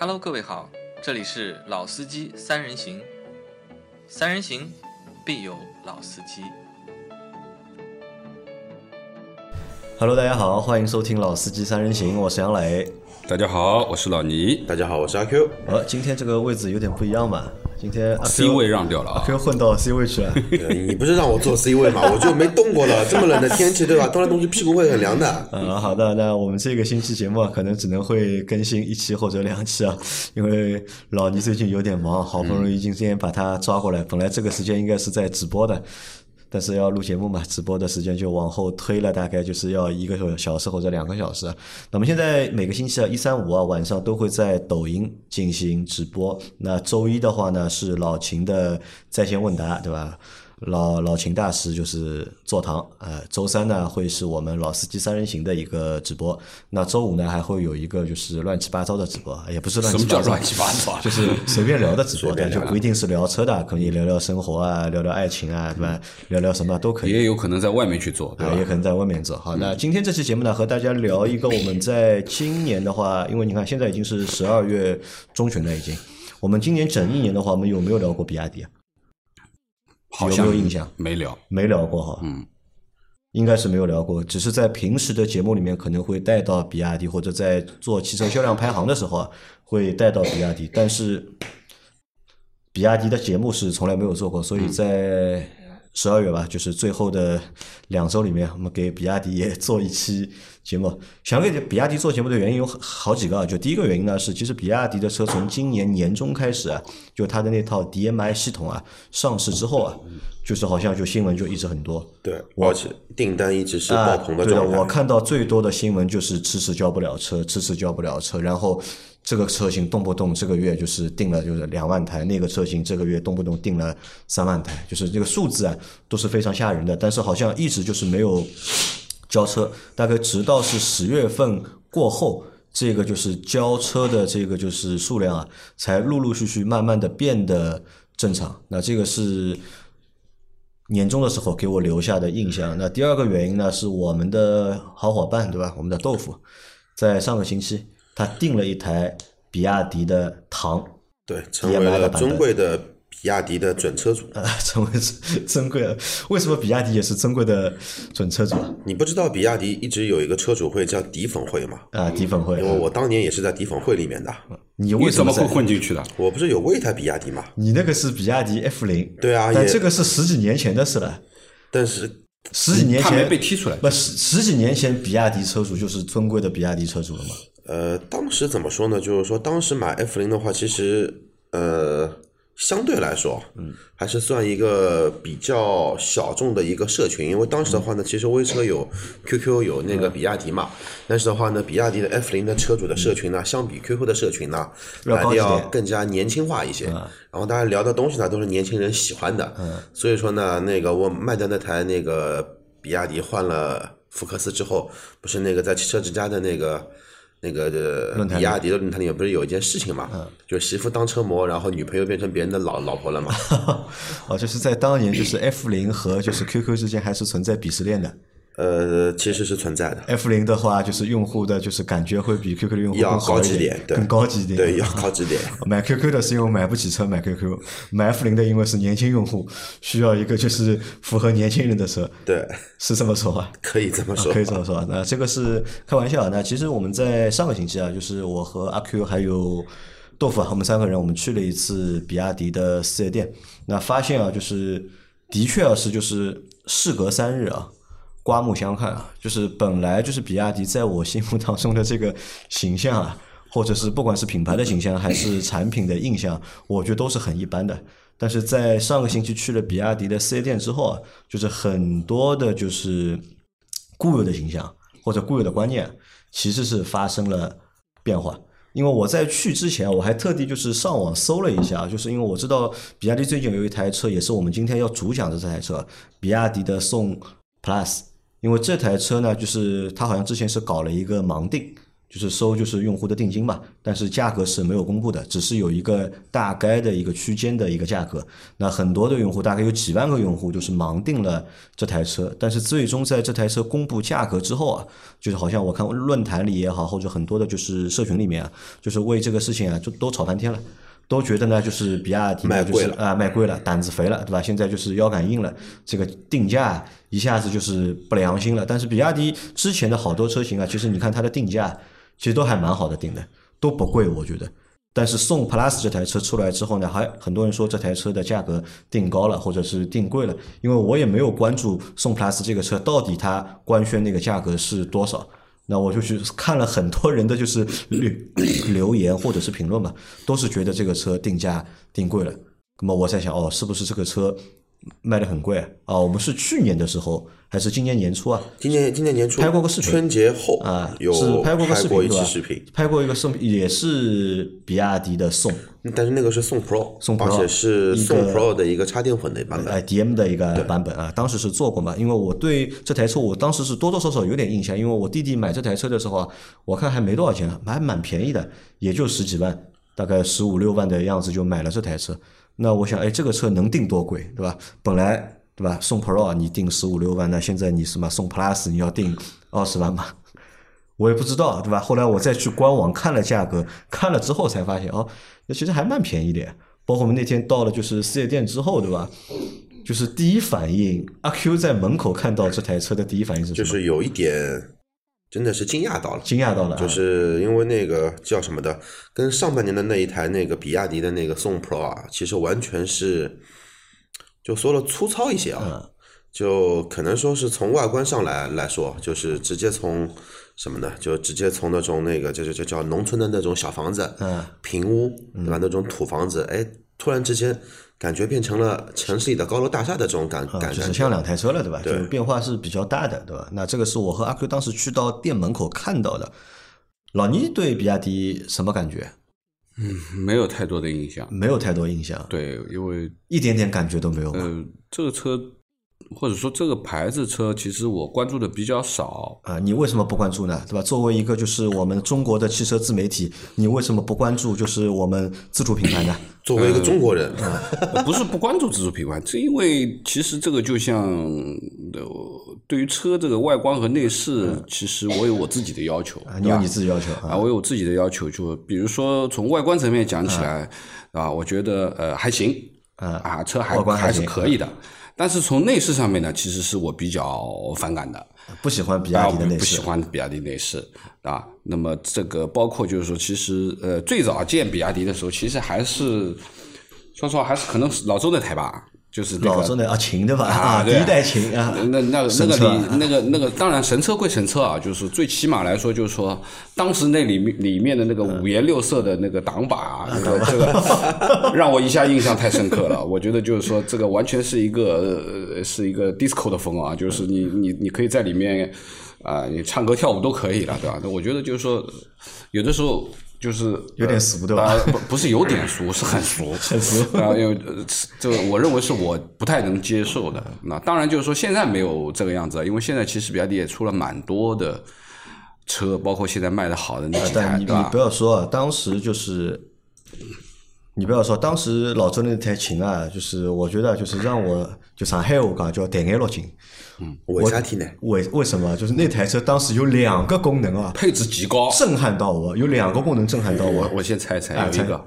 Hello，各位好，这里是老司机三人行，三人行必有老司机。Hello，大家好，欢迎收听《老司机三人行》，我是杨磊。大家好，我是老倪。大家好，我是阿 Q。呃，今天这个位置有点不一样嘛，今天 C 位让掉了啊阿 Q 混到 C 位去了。呃你不是让我坐 C 位嘛？我就没动过了。这么冷的天气，对吧？动来动去屁股会很凉的。嗯，好的，那我们这个星期节目啊，可能只能会更新一期或者两期啊，因为老倪最近有点忙，好不容易今天把他抓过来，本来这个时间应该是在直播的。但是要录节目嘛，直播的时间就往后推了，大概就是要一个小时或者两个小时。那么现在每个星期啊，一三五啊晚上都会在抖音进行直播。那周一的话呢，是老秦的在线问答，对吧？老老秦大师就是坐堂，呃，周三呢会是我们老司机三人行的一个直播，那周五呢还会有一个就是乱七八糟的直播，也不是乱七八糟，什么叫乱七八糟啊就是随便聊的直播，但就不一定是聊车的，可以聊聊生活啊，聊聊爱情啊，对吧？聊聊什么都可以。也有可能在外面去做，对也？可能在外面做。好，那今天这期节目呢，和大家聊一个我们在今年的话，因为你看现在已经是十二月中旬了，已经。我们今年整一年的话，我们有没有聊过比亚迪啊？有好像没有印象？没聊。没聊过哈，嗯，应该是没有聊过，只是在平时的节目里面可能会带到比亚迪，或者在做汽车销量排行的时候啊，会带到比亚迪，但是比亚迪的节目是从来没有做过，所以在十二月吧，就是最后的两周里面，我们给比亚迪也做一期节目。想给比亚迪做节目的原因有好几个啊，就第一个原因呢是，其实比亚迪的车从今年年中开始啊，就它的那套 DMI 系统啊上市之后啊，就是好像就新闻就一直很多。对，而且订单一直是爆棚的啊、对。我看到最多的新闻就是迟迟交不了车，迟迟交不了车，然后这个车型动不动这个月就是定了就是两万台，那个车型这个月动不动定了三万台，就是这个数字啊都是非常吓人的，但是好像一直就是没有交车，大概直到是十月份过后。这个就是交车的这个就是数量啊，才陆陆续续慢慢的变得正常。那这个是年终的时候给我留下的印象。那第二个原因呢，是我们的好伙伴，对吧？我们的豆腐，在上个星期他订了一台比亚迪的唐，对，成为了尊贵的比亚迪的准车主。呃，成为珍珍贵的。为什么比亚迪也是尊贵的准车主啊？你不知道比亚迪一直有一个车主会叫迪粉会吗？啊，迪粉会因，为我当年也是在迪粉会里面的。你为什么会混进去的？我不是有过一台比亚迪吗？你那个是比亚迪 F 零，对啊也但这个是十几年前的事了。但是十几年他没前被踢出来。不十十几年前，比亚迪车主就是尊贵的比亚迪车主了嘛？呃，当时怎么说呢？就是说，当时买 F 零的话，其实呃，相对来说，嗯，还是算一个比较小众的一个社群。因为当时的话呢，其实微车有 QQ 有那个比亚迪嘛，但是的话呢，比亚迪的 F 零的车主的社群呢，相比 QQ 的社群呢，要来的要更加年轻化一些。然后大家聊的东西呢，都是年轻人喜欢的。嗯，所以说呢，那个我卖的那台那个比亚迪换了福克斯之后，不是那个在汽车之家的那个。那个论坛里比亚迪的论坛里面不是有一件事情嘛，就媳妇当车模，然后女朋友变成别人的老老婆了嘛。哦，就是在当年，就是 F 零和就是 QQ 之间还是存在鄙视链的。呃，其实是存在的，F 零的话，就是用户的就是感觉会比 QQ 的用户要更好一高级点，对更高级一点。对，要高级点。买 QQ 的是因为买不起车买 QQ，买 F 零的因为是年轻用户，需要一个就是符合年轻人的车，对，是这么说吧？可以这么说可。以这么说。那这个是开玩笑。那其实我们在上个星期啊，就是我和阿 Q 还有豆腐啊，我们三个人我们去了一次比亚迪的四 S 店，那发现啊，就是的确啊是就是事隔三日啊。刮目相看啊，就是本来就是比亚迪在我心目当中的这个形象啊，或者是不管是品牌的形象还是产品的印象，我觉得都是很一般的。但是在上个星期去了比亚迪的四 S 店之后啊，就是很多的就是固有的形象或者固有的观念，其实是发生了变化。因为我在去之前，我还特地就是上网搜了一下，就是因为我知道比亚迪最近有一台车，也是我们今天要主讲的这台车，比亚迪的宋 Plus。因为这台车呢，就是它好像之前是搞了一个盲定，就是收就是用户的定金嘛，但是价格是没有公布的，只是有一个大概的一个区间的一个价格。那很多的用户，大概有几万个用户，就是盲定了这台车，但是最终在这台车公布价格之后啊，就是好像我看论坛里也好，或者很多的就是社群里面啊，就是为这个事情啊，就都吵翻天了。都觉得呢，就是比亚迪呢，卖贵了就是啊卖贵了，胆子肥了，对吧？现在就是腰杆硬了，这个定价一下子就是不良心了。但是比亚迪之前的好多车型啊，其实你看它的定价，其实都还蛮好的定的，都不贵，我觉得。但是宋 Plus 这台车出来之后呢，还很多人说这台车的价格定高了，或者是定贵了，因为我也没有关注宋 Plus 这个车到底它官宣那个价格是多少。那我就去看了很多人的就是留留言或者是评论嘛，都是觉得这个车定价定贵了。那么我在想，哦，是不是这个车卖的很贵啊？我们是去年的时候还是今年年初啊？今年今年年初拍过个视频春节后啊，有是拍过个视频，拍过一个送，也是比亚迪的宋，但是那个是宋 Pro，宋 Pro，而且是宋 Pro 的一个插电混的版本。哎，DM 的一个版本啊，当时是做过嘛，因为我对这台车我当时是多多少少有点印象，因为我弟弟买这台车的时候啊，我看还没多少钱，还蛮便宜的，也就十几万，大概十五六万的样子就买了这台车。那我想，哎，这个车能定多贵，对吧？本来对吧，宋 Pro 你定十五六万，那现在你什么宋 Plus 你要定二十万嘛？我也不知道，对吧？后来我再去官网看了价格，看了之后才发现，哦，那其实还蛮便宜的。包括我们那天到了就是四 S 店之后，对吧？就是第一反应，阿 Q 在门口看到这台车的第一反应是什么？就是有一点真的是惊讶到了，惊讶到了啊，就是因为那个叫什么的，跟上半年的那一台那个比亚迪的那个宋 Pro 啊，其实完全是就说了粗糙一些啊，嗯就可能说是从外观上来来说，就是直接从什么呢？就直接从那种那个就是就叫农村的那种小房子，嗯，平屋对吧？那种土房子，哎，突然之间感觉变成了城市里的高楼大厦的这种感啊，感觉就是。像两台车了，对吧？对就变化是比较大的，对吧？那这个是我和阿 Q 当时去到店门口看到的。老倪对比亚迪什么感觉？嗯没有太多的印象。没有太多印象，对，因为一点点感觉都没有嗯？呃，这个车或者说这个牌子车，其实我关注的比较少。啊，你为什么不关注呢？对吧？作为一个就是我们中国的汽车自媒体，你为什么不关注就是我们自主品牌呢？作为一个中国人，呃 不是不关注自主品牌，是因为其实这个就像呃，对于车这个外观和内饰，其实我有我自己的要求，啊，你有你自己要求啊，啊，我有我自己的要求，就比如说从外观层面讲起来，啊，我觉得呃还行，啊，车还还是外观还行可以的。但是从内饰上面呢，其实是我比较反感的。不喜欢比啊，亚迪的内饰。欢比亚迪内饰啊。那么这个包括就是说，其实呃，最早见比亚迪的时候，其实还是说实话，还是可能是老周那台吧，就是那个老周的啊，秦对吧？啊，第一代秦啊，那那个那个神车里那个那个，当然神车归神车啊，就是最起码来说，就是说当时那里面里面的那个五颜六色的那个挡把啊，这个这个 让我一下印象太深刻了。我觉得就是说，这个完全是一个呃是一个 disco 的风啊，就是你你你可以在里面啊、你唱歌跳舞都可以了，对吧？那我觉得就是说，有的时候。就是有点俗对吧啊不不是有点俗，是很俗，很俗啊，因为呃这个我认为是我不太能接受的。那当然就是说现在没有这个样子，因为现在其实比亚迪也出了蛮多的车，包括现在卖的好的那几台，但你对吧你不？要说啊，当时就是，你不要说，当时老周那台琴啊，就是我觉得就是让我就上海话讲叫抬眼落劲。为啥体呢？为为什么？就是那台车当时有两个功能啊，配置极高。震撼到我，有两个功能震撼到我我我先猜一猜有一个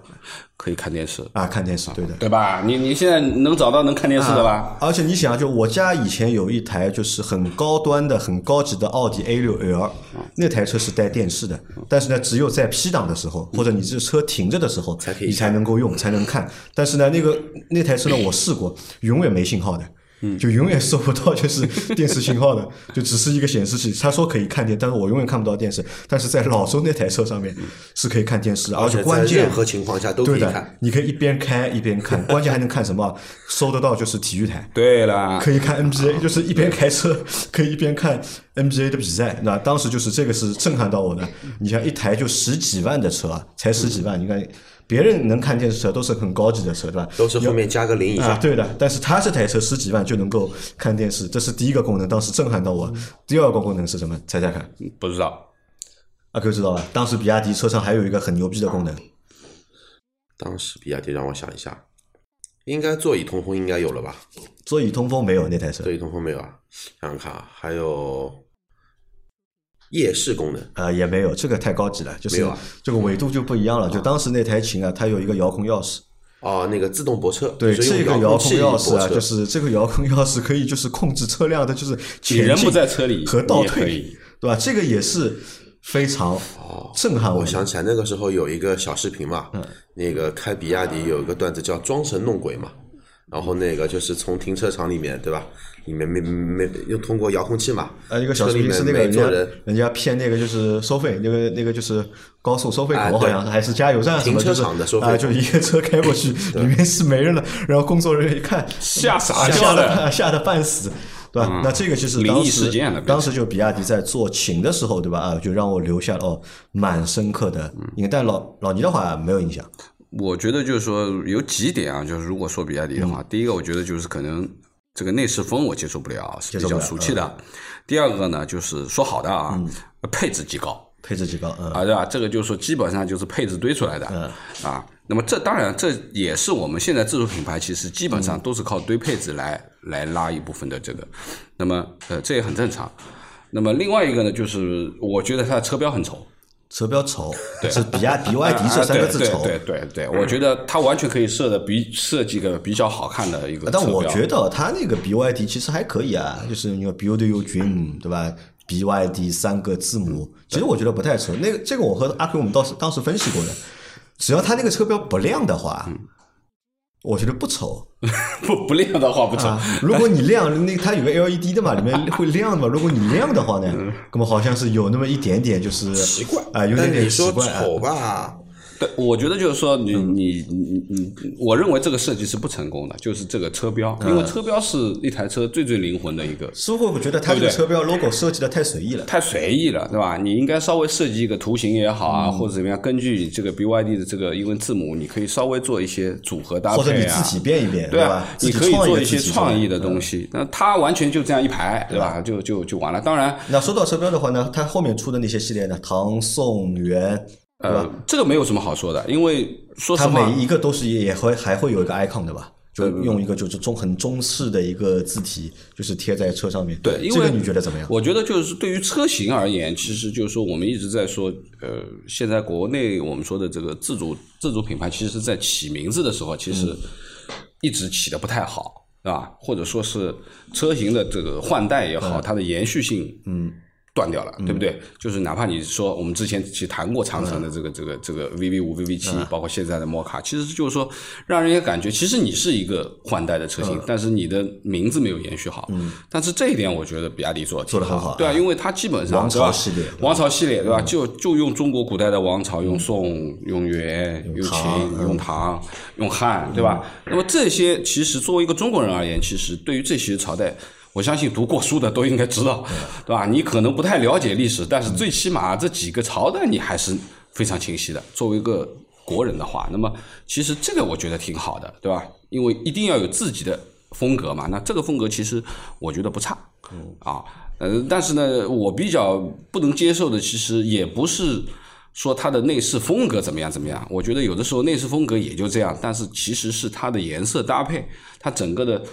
可以看电视，啊！看电视，对的。对吧？你你现在能找到能看电视的吧？而且你想，就我家以前有一台就是很高端的、很高级的奥迪 A 六 L，那台车是带电视的，但是呢，只有在 P 档的时候，或者你这车停着的时候，才可以你才能够用，才能看。但是呢，那个那台车呢，我试过，永远没信号的。就永远收不到就是电视信号的，就只是一个显示器。他说可以看电，但是我永远看不到电视。但是在老周那台车上面是可以看电视，而而且在关键任何情况下都可以看。，你可以一边开一边看，关键还能看什么？收得到就是体育台。对了，可以看 NBA，就是一边开车可以一边看 NBA 的比赛。那当时就是这个是震撼到我的。你像一台就十几万的车啊，才十几万，你看别人能看电视车都是很高级的车，对吧？都是后面加个零以啊，对的。但是他这台车十几万就能够看电视，这是第一个功能，当时震撼到我。第二个功能是什么？猜猜看？不知道阿 Q 知道吧？当时比亚迪车上还有一个很牛逼的功能，当时比亚迪让我想一下，应该座椅通风应该有了吧？座椅通风没有那台车座，椅通风没有啊？想想看啊，还有夜视功能，啊，也没有，这个太高级了，就是没有啊。这个纬度就不一样了。就当时那台琴啊，它有一个遥控钥匙，哦，那个自动泊车，对，这个遥控钥匙啊，就是这个遥控钥匙可以就是控制车辆的，就是你前进人不在车里和倒退对吧？这个也是非常震撼的。我想起来那个时候有一个小视频嘛，嗯。那个开比亚迪有一个段子叫装神弄鬼嘛，然后那个就是从停车场里面对吧，里面没没又通过遥控器嘛，呃，一个小视频车里面是那个人家每坐人人家骗那个就是收费，那个那个就是高速收费口，好像是还是加油站什么，停车就是场的收费就一个车开过去，里面是没人了，然后工作人员一看，吓傻吓掉了。得吓得半死。对吧？那这个就是灵异当时事件了当时就比亚迪在做琴的时候，对吧？啊，就让我留下了哦蛮深刻的印象。但老老倪的话没有印象，我觉得就是说有几点啊，就是如果说比亚迪的嗯话，第一个我觉得就是可能这个内饰风我接受不了，是比较俗气的。第二个呢，就是说好的啊，配置极高。配置极高，嗯，啊，对吧？这个就是说，基本上就是配置堆出来的，啊。那么这当然，这也是我们现在自主品牌其实基本上都是靠堆配置来来拉一部分的这个。那么呃，这也很正常。那么另外一个呢，就是我觉得它的车标很丑，车标丑，是比亚迪 YD 这三个字丑。啊对对对对对，我觉得它完全可以设的比设计个比较好看的一个。但我觉得它那个 BYD 其实还可以啊，就是你看 Build Your Dream，对吧？BYD 三个字母，其实我觉得不太丑。那个这个我和阿 Q 我们当时当时分析过的，只要它那个车标不亮的话，我觉得不丑 不不亮的话不丑。啊。如果你亮，那它有个 LED 的嘛，里面会亮的嘛。如果你亮的话呢，那么好像是有那么一点点就是奇怪啊，有点点奇但你说怪啊。丑吧，对，我觉得就是说你，嗯你你你你，我认为这个设计是不成功的，就是这个车标，因嗯为车标是一台车最最灵魂的一个，师傅会觉得它这个车标 logo 设计的太随意了。太随意了，对吧？你应该稍微设计一个图形也好嗯啊，或者怎么样，根据这个 BYD 的这个英文字母，你可以稍微做一些组合搭配啊，或者你自己变一变，对啊吧？，你可以做一些创意的东西。那它完全就这样一排，对吧？就就就完了。当然，那说到车标的话呢，它后面出的那些系列呢，唐宋元？呃，这个没有什么好说的，因为说实它话，每一个都是也会还会有一个 icon 的吧？就用一个就是中很中式的一个字体，就是贴在车上面。对，因为这个你觉得怎么样？我觉得就是对于车型而言，其实就是说我们一直在说，呃，现在国内我们说的这个自主自主品牌，其实在起名字的时候，其实嗯一直起的不太好，是吧？或者说是车型的这个换代也好，它的延续性，嗯。断掉了，对不对？就是哪怕你说我们之前其实谈过长城的这个、这个这个 VV 五、VV 七，包括现在的摩卡，其实就是说让人家感觉，其实你是一个换代的车型，但是你的名字没有延续好。但是这一点，我觉得比亚迪做的做的很好对啊，因为它基本上王朝系列王朝系列对吧？就就用中国古代的王朝，用宋、用元、用秦、用唐、用汉，对吧？那么这些其实作为一个中国人而言，其实对于这些朝代。我相信读过书的都应该知道，对吧？你可能不太了解历史，但是最起码这几个朝代你还是非常清晰的。作为一个国人的话，那么其实这个我觉得挺好的，对吧？因为一定要有自己的风格嘛。那这个风格其实我觉得不差，啊，呃，但是呢，我比较不能接受的，其实也不是说它的内饰风格怎么样怎么样。我觉得有的时候内饰风格也就这样，但是其实是它的颜色搭配，它整个的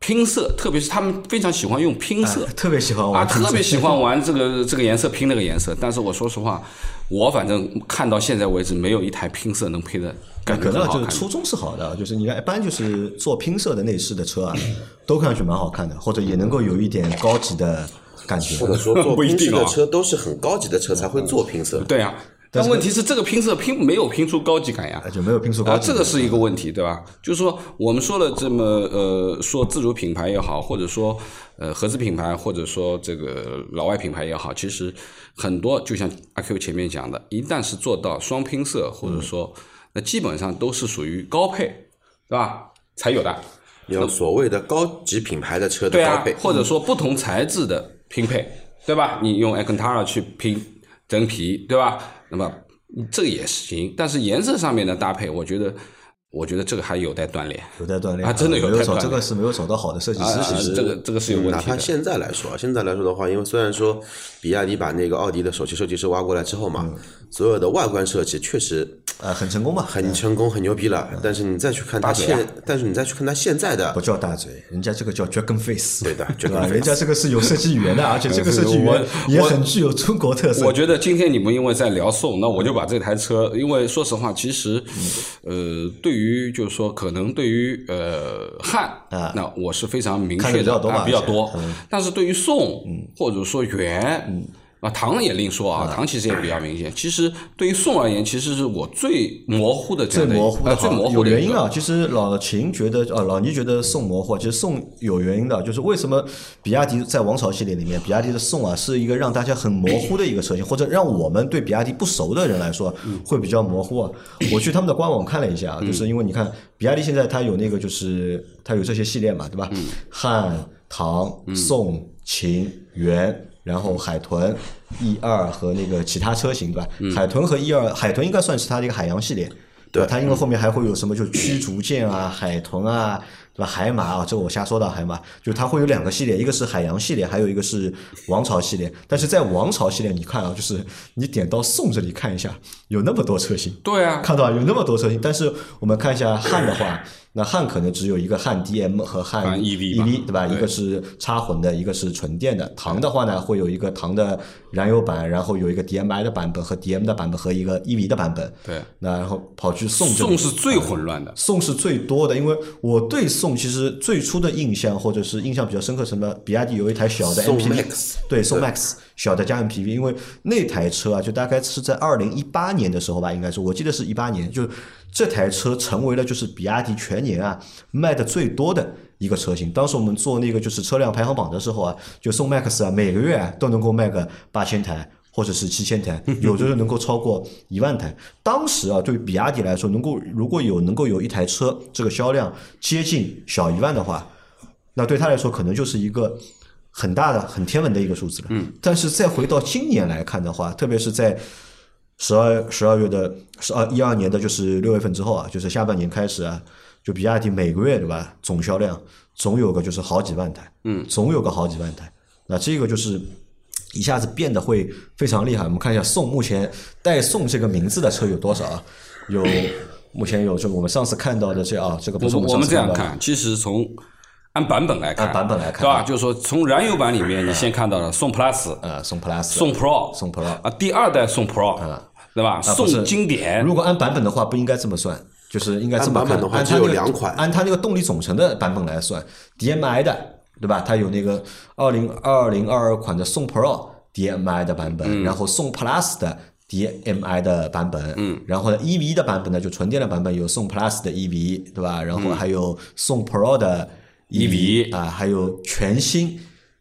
拼色，特别是他们非常喜欢用拼色。哎特别喜欢啊，玩，特别喜欢玩这个这个颜色拼那个颜色，但是我说实话，我反正看到现在为止，没有一台拼色能配的感觉可能。就是初衷是好的，就是你看一般就是做拼色的内饰的车啊，都看上去蛮好看的，或者也能够有一点高级的感觉。或者说做 不一拼色的车都是很高级的车才会做拼色。对啊，但问题是这个拼色拼没有拼出高级感呀。就没有拼出高啊，级。这个是一个问题，对吧？就是说，我们说了这么呃，说自主品牌也好，或者说呃合资品牌，或者说这个老外品牌也好，其实很多就像阿 Q 前面讲的，一旦是做到双拼色，或者说那基本上都是属于高配，对吧？才有的。有所谓的高级品牌的车的对啊高配，，或者说不同材质的拼配，对吧？你用 Alcantara 去拼真皮，对吧？那么这个也行，但是颜色上面的搭配，我觉得我觉得这个还有待锻炼。有待锻炼啊真的有没有找待锻炼这个是没有找到好的设计啊师，其实啊这个这个是有问题的哪怕现在来说，现在来说的话，因为虽然说比亚迪把那个奥迪的首席设计师挖过来之后嘛，嗯所有的外观设计确实呃很成功吧，很成功、很牛逼了。但是你再去看它现，但是你再去看它现在的不，叫大嘴，人家这个叫 Dragon Face，对的？Dragon 人家这个是有设计语言的，而且这个设计语言 也很具有中国特色。我。觉得今天你们因为在聊宋，那我就把这台车，因为说实话，其实，嗯。呃，对于就是说，可能对于呃汉啊。那我是非常明确的比较多嘛啊比较多，但是对于宋或者说元。啊，唐也另说啊，唐其实也比较明显。其实对于宋而言，其实是我最模糊的这最模糊的好最模糊的有原因啊。其实老秦觉得，呃，老倪觉得宋模糊，其实宋有原因的，就是为什么比亚迪在王朝系列里面，比亚迪的宋啊是一个让大家很模糊的一个车型，或者让我们对比亚迪不熟的人来说会比较模糊啊。我去他们的官网看了一下啊，就是因为你看比亚迪现在它有那个就是它有这些系列嘛，对吧？汉、唐、宋、秦、元。然后海豚一二和那个其他车型对吧？海豚和一二，海豚应该算是它的一个海洋系列，对吧？它因为后面还会有什么就驱逐舰啊、海豚啊，对吧？海马啊，这我瞎说的海马，就它会有两个系列，一个是海洋系列，还有一个是王朝系列。但是在王朝系列，你看啊，就是你点到宋这里看一下，有那么多车型，对啊，看到吧有那么多车型。但是我们看一下汉的话，那汉可能只有一个汉 DM 和汉汉 EV 吧 EV 对吧？对一个是插混的，一个是纯电的。唐的话呢，会有一个唐的燃油版，然后有一个 DMI 的版本和 DM 的版本和一个 EV 的版本。对，那然后跑去宋这里宋是最混乱的。宋是最多的，因为我对宋其实最初的印象或者是印象比较深刻，什么比亚迪有一台小的 MPV，Max 对宋 Max 小的加 MPV，因为那台车啊，就大概是在二零一八年的时候吧，应该是我记得是一八年，就这台车成为了就是比亚迪全年啊卖的最多的一个车型。当时我们做那个就是车辆排行榜的时候啊，就宋 Max 啊每个月啊都能够卖个八千台。或者是七千台，有的时候能够超过一万台。当时啊，对于比亚迪来说，能够如果有能够有一台车这个销量接近小一万的话，那对他来说可能就是一个很大的、很天文的一个数字了。嗯，但是再回到今年来看的话，特别是在十二十二月的十二一二年的就是六月份之后啊，就是下半年开始啊，就比亚迪每个月对吧，总销量总有个就是好几万台，嗯，总有个好几万台。那这个就是一下子变得会非常厉害。我们看一下宋目前带“宋”这个名字的车有多少啊？有目前有就我们上次看到的这啊，这个不是们我我们上次到的这样看，其实从按版本来看，按版本来看。对吧？就是说从燃油版里面，你先看到了宋 Plus、呃，宋 Plus、宋 Pro、宋 Pro 啊，第二代宋 Pro，对吧？啊不是经典如果按版本的话，不应该这么算，就是应该这么看。按版本的话只有按它那个两款按它那个动力总成的版本来算，DMI 的对吧？它有那个二零二零二二款的宋 Pro DMI 的版本，然后宋 Plus 的 DMI 的版本，嗯，然后呢 EV 的版本呢，就纯电的版本有宋 Plus 的 EV 对吧？然后还有宋 Pro 的 EV 啊，还有全新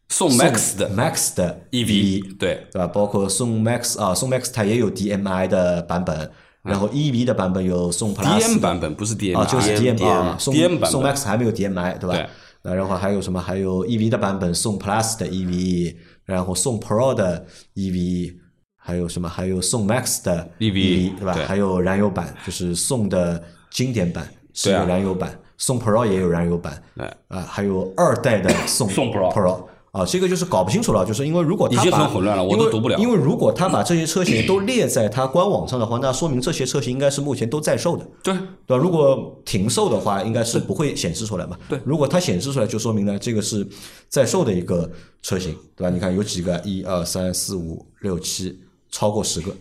宋 Max 的 Max 的 EV，对，对吧？包括宋 Max 啊，宋 Max 它也有 DMI 的版本，然后 EV 的版本有宋 Plus DM 版本不是 DMI 啊，就是 DM DM 啊，宋 DM 版宋 Max 还没有 DMI 对吧？对那然后还有什么？还有 EV 的版本，宋 Plus 的 EV，然后宋 Pro 的 EV，还有什么？还有宋 Max 的 EV 对吧？对还有燃油版，就是宋的经典版是有燃油版，宋 Pro 也有燃油版，对啊，还有二代的宋宋 Pro Pro 啊，这个就是搞不清楚了，就是因为如果他已经把很混乱了我因为都读不了因为如果他把这些车型都列在他官网上的话，那说明这些车型应该是目前都在售的。对，对吧？如果停售的话，应该是不会显示出来嘛。对如果它显示出来，就说明呢，这个是在售的一个车型，对吧？你看有几个，一二三四五六七，超过十个，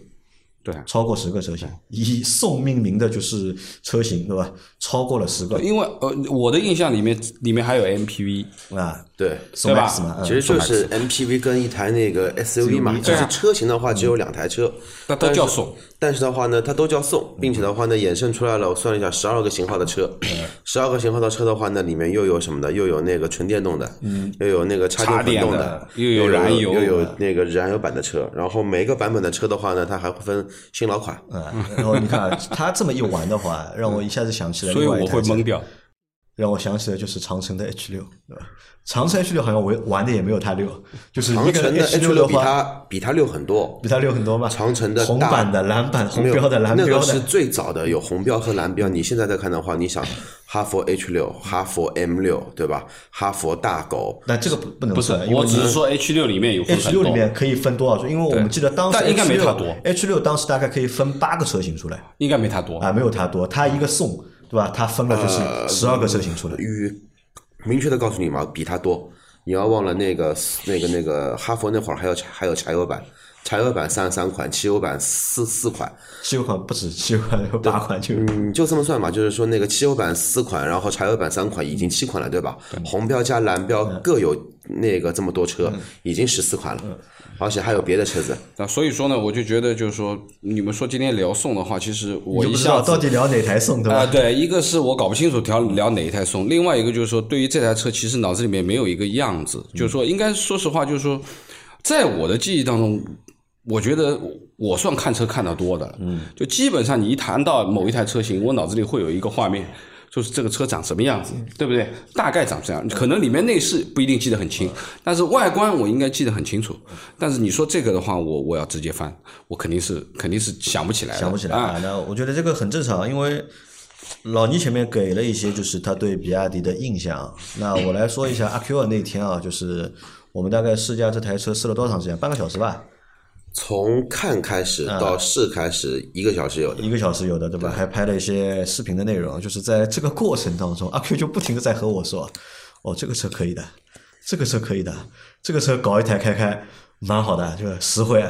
对。超过十个车型，以宋命名的就是车型，对吧？超过了十个因为呃，我的印象里面里面还有 MPV，啊，对，宋对吧？其实就是 MPV 跟一台那个 SUV 嘛。就是车型的话只有两台车，那都叫送。但是的话呢，它都叫送，并且的话呢，衍生出来了，我算了一下，十二个型号的车，十二个型号的车的话呢，里面又有什么的？又有那个纯电动的，嗯，又有那个插插电电混动的又有燃油又有那个燃油版的车。然后每个版本的车的话呢，它还会分新老款。嗯，然后你看它，这么一玩的话，让我一下子想起来所以我会懵掉。让我想起了就是长城的 H 六，对吧？长城 H 六好像我玩的也没有它六，就是一个长城的 H 六的话比它比它六很多，比它六很多嘛。长城的大红版的、蓝版、红标的、蓝标的，个是最早的有红标和蓝标。你现在再看的话，你想哈佛 H 六、哈佛 M 六，对吧？哈佛大狗，那这个不不能不是算，我只是说 H 六里面有 H 六里面可以分多少种？因为我们记得当时但应该 H 六没它多 H 六当时大概可以分八个车型出来应该没它多。啊，没有它多，它一个送对吧？它分了就是呃十二个车型出来。与明确的告诉你嘛，比它多。你要忘了那个那个那个哈佛那会儿还有还有柴油版，柴油版三十三款，汽油版四四款，汽油款不止，汽油款有八款就有。嗯，就这么算嘛，就是说那个汽油版四款，然后柴油版三款，已经七款了，对吧？红标加蓝标嗯各有那个这么多车，已经十四款了，而且还有别的车子。那所以说呢，我就觉得就是说，你们说今天聊宋的话，其实我一下到底聊哪台宋对啊、吧？对，一个是我搞不清楚聊聊哪一台宋，另外一个就是说，对于这台车，其实脑子里面没有一个样子，就是说，应该说实话，就是说，在我的记忆当中，我觉得我算看车看得多的了，嗯，就基本上你一谈到某一台车型，我脑子里会有一个画面。就是这个车长什么样子，对不对？大概长这样，可能里面内饰不一定记得很清，但是外观我应该记得很清楚。但是你说这个的话，我我要直接翻，我肯定是肯定是想不起来的，想不起来啊啊。那我觉得这个很正常，因为老倪前面给了一些就是他对比亚迪的印象。那我来说一下阿 Q 二那天啊，就是我们大概试驾这台车试了多长时间？半个小时吧，从看开始嗯到试开始，一个小时有的。一个小时有的对吧？还拍了一些视频的内容，就是在这个过程当中，阿 Q 就不停的在和我说：“哦，这个车可以的，这个车可以的，这个车搞一台开开蛮好的，就是实惠。”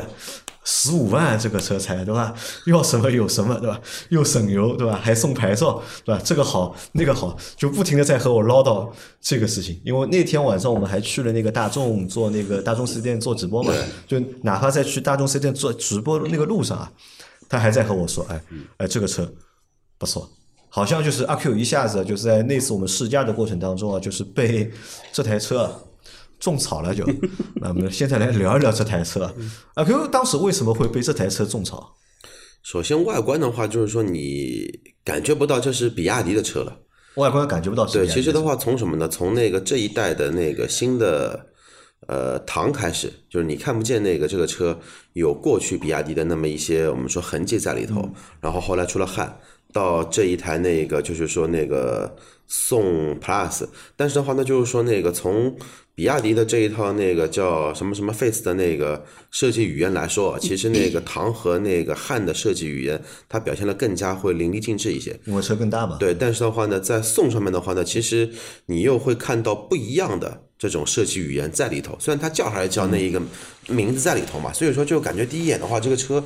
十五万这个车才对吧？要什么有什么对吧？又省油对吧？还送牌照对吧？这个好那个好，就不停的在和我唠叨这个事情。因为那天晚上我们还去了那个大众做那个大众四店做直播嘛，就哪怕在去大众四店做直播的那个路上啊，他还在和我说，哎哎，这个车不错，好像就是阿 Q 一下子就是在那次我们试驾的过程当中啊，就是被这台车啊种草了就。那我们现在来聊一聊这台车，阿 Q 当时为什么会被这台车种草？首先外观的话，就是说你感觉不到这是比亚迪的车了。外观感觉不到是对，其实的话，从什么呢？从那个这一代的那个新的呃唐开始，就是你看不见那个这个车有过去比亚迪的那么一些我们说痕迹在里头，然后后来出了汉，到这一台那个就是说那个宋 Plus，但是的话那，就是说那个从比亚迪的这一套那个叫什么什么 Face 的那个设计语言来说，其实那个 唐和那个汉的设计语言，它表现的更加会淋漓尽致一些。因为车更大嘛。对，但是的话呢，在宋上面的话呢，其实你又会看到不一样的这种设计语言在里头。虽然它叫还是叫那一个名字在里头嘛，所以说就感觉第一眼的话，这个车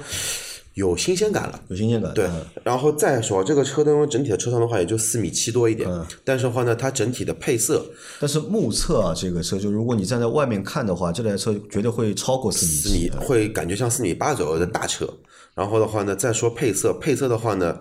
有新鲜感了。有新鲜感。对嗯，然后再说这个车灯整体的车长的话，也就四米七多一点，但是的话呢，它整体的配色但是目测啊，这个车就如果你站在外面看的话，这台车绝对会超过四米四七。米会感觉像四米八左右的大车。然后的话呢，再说配色，配色的话呢，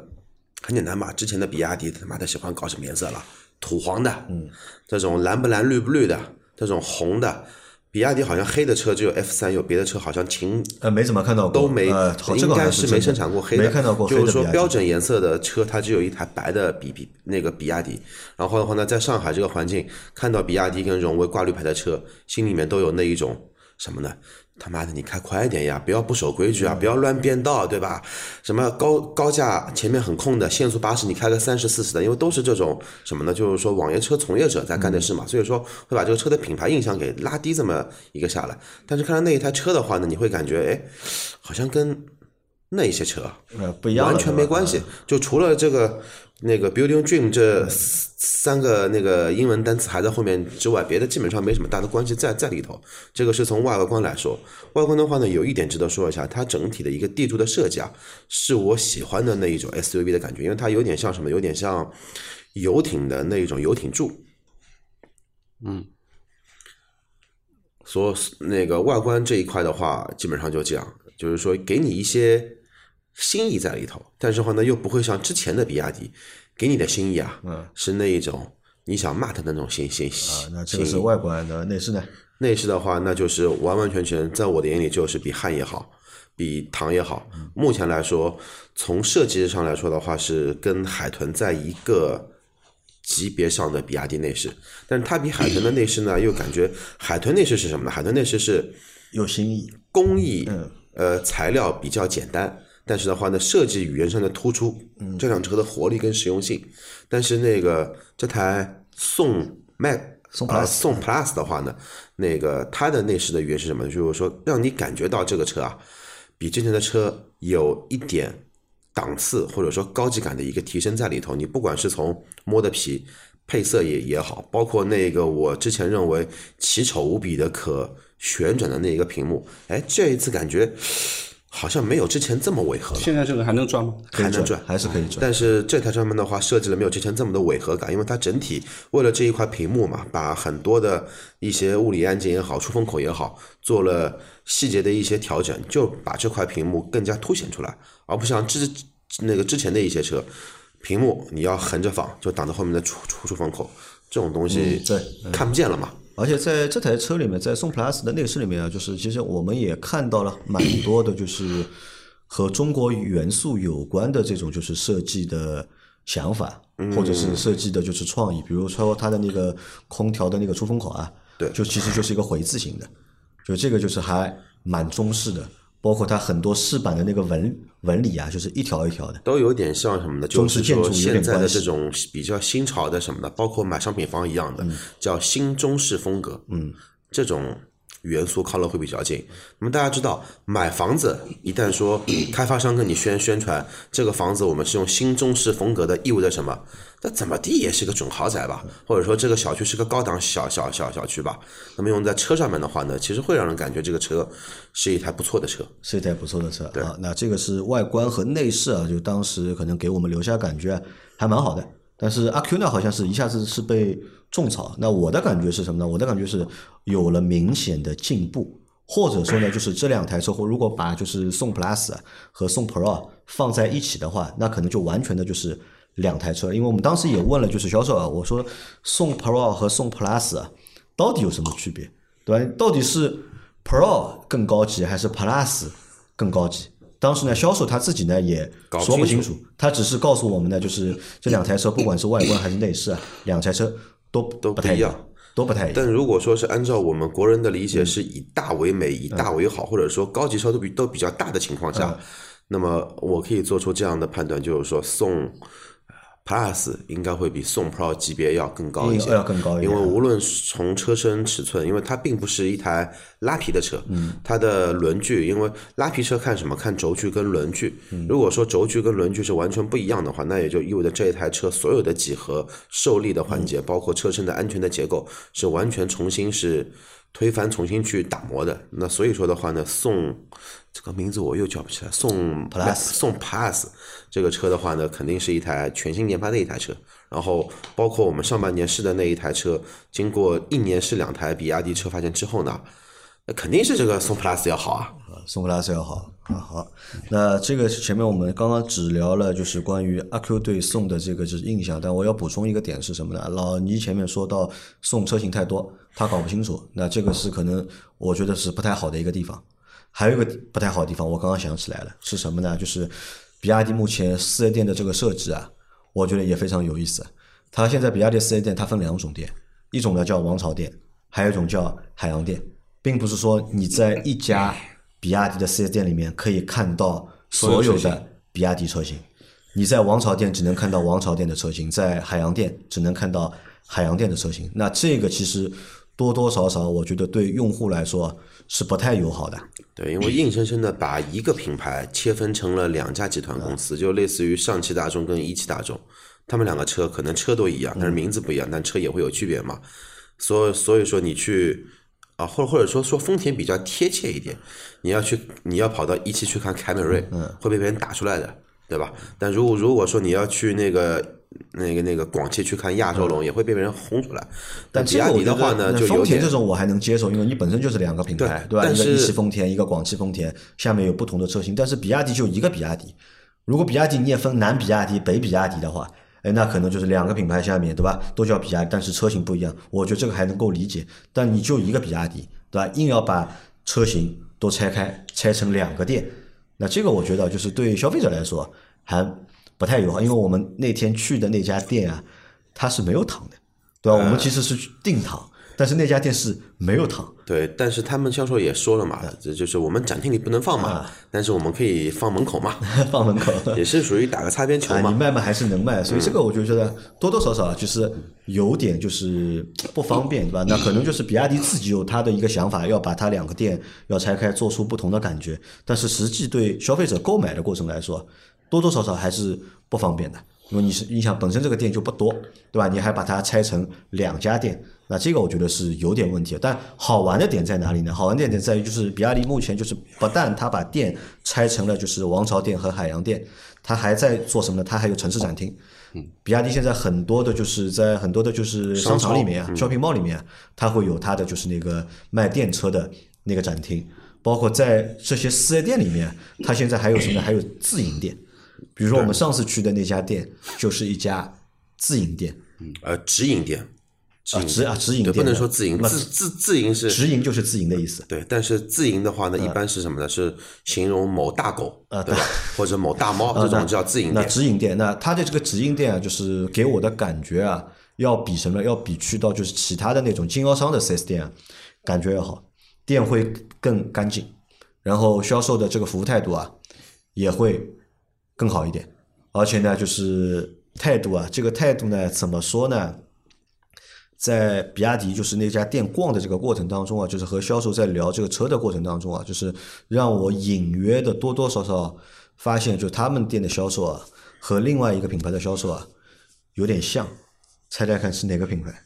很简单嘛，之前的比亚迪他妈的喜欢搞什么颜色了？土黄的，嗯，这种蓝不蓝绿不绿的，这种红的。比亚迪好像黑的车只有 F 三有，别的车好像秦呃，没怎么看到过，都没，呃，应该是没生产过黑的，没看到过黑的就是说标准颜色的车，它只有一台白的比比那个比亚迪。然后的话呢，在上海这个环境，看到比亚迪跟荣威挂绿牌的车，心里面都有那一种什么呢？他妈的，你开快一点呀！不要不守规矩啊！不要乱变道，对吧？什么高高架前面很空的，限速八十，你开个三十四十的，因为都是这种什么呢？就是说网约车从业者在干的事嘛，所以说会把这个车的品牌印象给拉低这么一个下来。但是看到那一台车的话呢，你会感觉哎，好像跟那一些车呃不一样，完全没关系。就除了这个那个 Building Dream 这三个那个英文单词还在后面之外，别的基本上没什么大的关系在在里头。这个是从外观来说，外观的话呢，有一点值得说一下，它整体的一个地柱的设计啊，是我喜欢的那一种 SUV 的感觉，因为它有点像什么，有点像游艇的那一种游艇柱。嗯，所那个外观这一块的话，基本上就这样，就是说给你一些新意在里头，但是话呢，又不会像之前的比亚迪给你的心意啊，嗯是那一种你想骂它的那种新新啊，那这个。是外观的内饰呢？内饰的话，那就是完完全全在我的眼里就是比汉也好，比唐也好。目前来说，从设计上来说的话，是跟海豚在一个级别上的比亚迪内饰，但是它比海豚的内饰呢，又感觉海豚内饰是什么呢？海豚内饰是有新意，工艺，嗯呃，材料比较简单，但是的话呢，设计语言上的突出这辆车的活力跟实用性。但是那个这台宋 Mac 宋啊 Plus 宋 Plus 的话呢，那个它的内饰的语言是什么？就是说让你感觉到这个车啊，比之前的车有一点档次或者说高级感的一个提升在里头。你不管是从摸的皮、配色也也好，包括那个我之前认为奇丑无比的可旋转的那一个屏幕，哎，这一次感觉好像没有之前这么违和了。现在这个还能转吗？还能转还是可以转。但是这台车门的话，设计了没有之前这么的违和感，因为它整体为了这一块屏幕嘛，把很多的一些物理按键也好、出风口也好，做了细节的一些调整，就把这块屏幕更加凸显出来，而不像之那个之前的一些车，屏幕你要横着放，就挡着后面的出出出风口，这种东西看不见了嘛。而且在这台车里面，在宋 Plus 的内饰里面啊，就是其实我们也看到了蛮多的，就是和中国元素有关的这种就是设计的想法，或者是设计的就是创意。比如说它的那个空调的那个出风口啊，对就其实就是一个回字形的，就这个就是还蛮中式的。包括它很多饰板的那个纹纹理啊，就是一条一条的。都有点像什么呢，就是说现在的这种比较新潮的什么的，包括买商品房一样的，叫新中式风格。嗯，这种元素靠的会比较近。那么大家知道，买房子一旦说开发商跟你宣宣传这个房子我们是用新中式风格的，意味着什么？那怎么地也是个准豪宅吧，或者说这个小区是个高档小小小小区吧。那么用在车上面的话呢，其实会让人感觉这个车是一台不错的车。是一台不错的车啊。那这个是外观和内饰啊，就当时可能给我们留下感觉还蛮好的。但是阿 Q 呢，好像是一下子是被种草。那我的感觉是什么呢？我的感觉是有了明显的进步，或者说呢，就是这两台车，或如果把就是宋 Plus 和宋 Pro 放在一起的话，那可能就完全的就是两台车。因为我们当时也问了，就是销售啊，我说宋 Pro 和宋 Plus 啊，到底有什么区别？对吧？到底是 Pro 更高级还是 Plus 更高级？当时呢，销售他自己呢也说不清楚，他只是告诉我们呢，就是这两台车不管是外观还是内饰啊，两台车都都不太一样都不太一样。但如果说是按照我们国人的理解，是以大为美、以大为好，或者说高级车都比都比较大的情况下，那么我可以做出这样的判断，就是说宋 Plus 应该会比宋 Pro 级别要更高一些，要更高一些因为无论从车身尺寸，因为它并不是一台拉皮的车，它的轮距，因为拉皮车看什么？看轴距跟轮距。如果说轴距跟轮距是完全不一样的话，那也就意味着这一台车所有的几何受力的环节，包括车身的安全的结构，是完全重新是推翻、重新去打磨的。那所以说的话呢，宋这个名字我又叫不起来，宋 Plus 宋 Plus 这个车的话呢，肯定是一台全新研发的一台车。然后包括我们上半年试的那一台车，经过一年试两台比亚迪车发现之后呢，那肯定是这个宋 Plus 要好啊。宋 Plus 要好啊，好。那这个前面我们刚刚只聊了，就是关于阿 Q 对宋的这个就是印象，但我要补充一个点是什么呢？老倪前面说到宋车型太多，他搞不清楚，那这个是可能我觉得是不太好的一个地方。还有一个不太好的地方，我刚刚想起来了，是什么呢？就是比亚迪目前四 S 店的这个设置啊，我觉得也非常有意思。它现在比亚迪四 S 店它分两种店，一种呢叫王朝店，还有一种叫海洋店，并不是说你在一家比亚迪的四 S 店里面可以看到所有的比亚迪车型，你在王朝店只能看到王朝店的车型，在海洋店只能看到海洋店的车型。那这个其实多多少少，我觉得对用户来说是不太友好的。对，因为硬生生的把一个品牌切分成了两家集团公司，就类似于上汽大众跟一汽大众，他们两个车可能车都一样，但是名字不一样，但车也会有区别嘛。所所以说你去啊，或或者说说丰田比较贴切一点，你要去你要跑到一汽去看凯美瑞，嗯会被别人打出来的，对吧？但如果如果说你要去那个那个那个广汽去看亚洲龙，也会被别人轰出来。但比亚迪的话呢，就丰田这种我还能接受，因为你本身就是两个品牌，对吧？一个一汽丰田，一个广汽丰田，下面有不同的车型。但是比亚迪就一个比亚迪，如果比亚迪你也分南比亚迪、北比亚迪的话，哎，那可能就是两个品牌下面，对吧？都叫比亚迪，但是车型不一样，我觉得这个还能够理解。但你就一个比亚迪，对吧？硬要把车型都拆开，拆成两个店，那这个我觉得就是对消费者来说还不太友好，因为我们那天去的那家店啊。它是没有糖的，对吧？我们其实是去订糖，但是那家店是没有糖。对，但是他们销售也说了嘛，这就是我们展厅里不能放嘛，但是我们可以放门口嘛，放门口也是属于打个擦边球嘛，你嘛。卖嘛还是能卖，所以这个我就觉得多多少少啊就是有点就是不方便，对吧？那可能就是比亚迪自己有他的一个想法，要把它两个店要拆开，做出不同的感觉，但是实际对消费者购买的过程来说，多多少少还是不方便的。因为你是你想本身这个店就不多，对吧？你还把它拆成两家店，那这个我觉得是有点问题。但好玩的点在哪里呢？好玩的点在于就是比亚迪目前就是不但它把店拆成了就是王朝店和海洋店，它还在做什么呢？它还有城市展厅。比亚迪现在很多的就是在很多的就是商场里面啊，shopping mall 里面啊，它会有它的就是那个卖电车的那个展厅，包括在这些四 S 店里面，它现在还有什么呢？还有自营店。比如说我们上次去的那家店就是一家自营店呃，直营店，啊，直啊直营，店的，不能说自营，那自自自营是直营就是自营的意思。对，但是自营的话呢，一般是什么呢？是形容某大狗啊，对吧？或者某大猫，这种叫自营那。直营店，那它的这个直营店啊，就是给我的感觉啊，要比什么？要比去到就是其他的那种经销商的 4S 店啊，感觉要好，店会更干净，然后销售的这个服务态度啊，也会更好一点。而且呢，就是态度啊，这个态度呢，怎么说呢？在比亚迪就是那家店逛的这个过程当中啊，就是和销售在聊这个车的过程当中啊，就是让我隐约的多多少少发现，就他们店的销售啊和另外一个品牌的销售啊有点像，猜猜看是哪个品牌？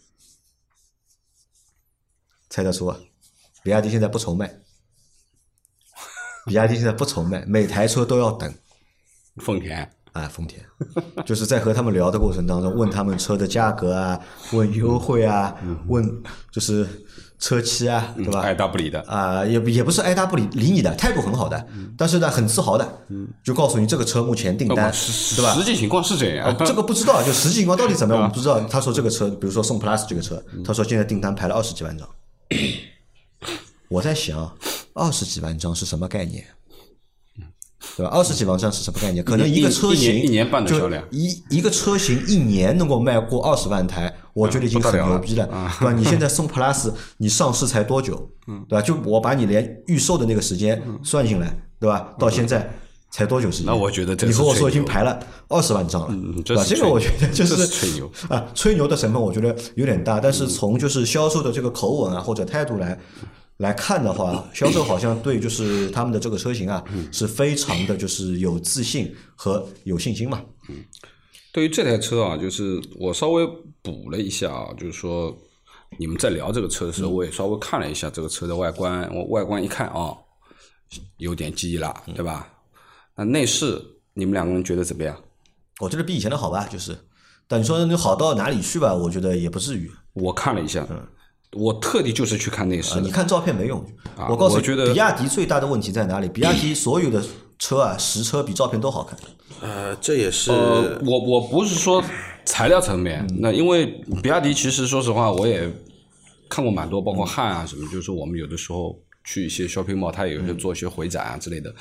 猜得出啊？比亚迪现在不愁卖，比亚迪现在不愁卖，每台车都要等。丰田啊，丰田，就是在和他们聊的过程当中，问他们车的价格啊，问优惠啊，问就是车漆啊，对吧？爱答不理的，啊、也也不是爱答不理理你的，态度很好的，但是呢，很自豪的，就告诉你这个车目前订单，对吧？实际情况是这样，这个不知道，就实际情况到底怎么样，我们不知道。他说这个车，比如说宋 plus 这个车，他说现在订单排了二十几万张。我在想，二十几万张是什么概念？对吧？二十几万张是什么概念？可能一一个车型一年半的销量一一个车型一年能够卖过二十万台，我觉得已经很牛逼了，对吧？你现在宋 plus 你上市才多久？对吧？就我把你连预售的那个时间算进来，对吧？到现在才多久时间？那我觉得你和我说已经排了二十万张了，对吧？嗯这个我觉得就是吹牛啊，吹牛的成分我觉得有点大，但是从就是销售的这个口吻啊或者态度来来看的话，销售好像对就是他们的这个车型啊是非常的就是有自信和有信心嘛。对于这台车啊，就是我稍微补了一下啊，就是说你们在聊这个车的时候，我也稍微看了一下这个车的外观，我外观一看啊，有点记忆了，对吧？那内饰你们两个人觉得怎么样？我觉得比以前的好吧，就是，但你说你好到哪里去吧，我觉得也不至于。我看了一下，我特地就是去看内饰啊，你看照片没用。啊我告诉你，我觉得比亚迪最大的问题在哪里？比亚迪所有的车啊，实车比照片都好看。呃，这也是呃，我我不是说材料层面，那因为比亚迪其实说实话，我也看过蛮多，包括汉啊什么，就是说我们有的时候去一些 shopping mall，它也有些做一些回展啊之类的，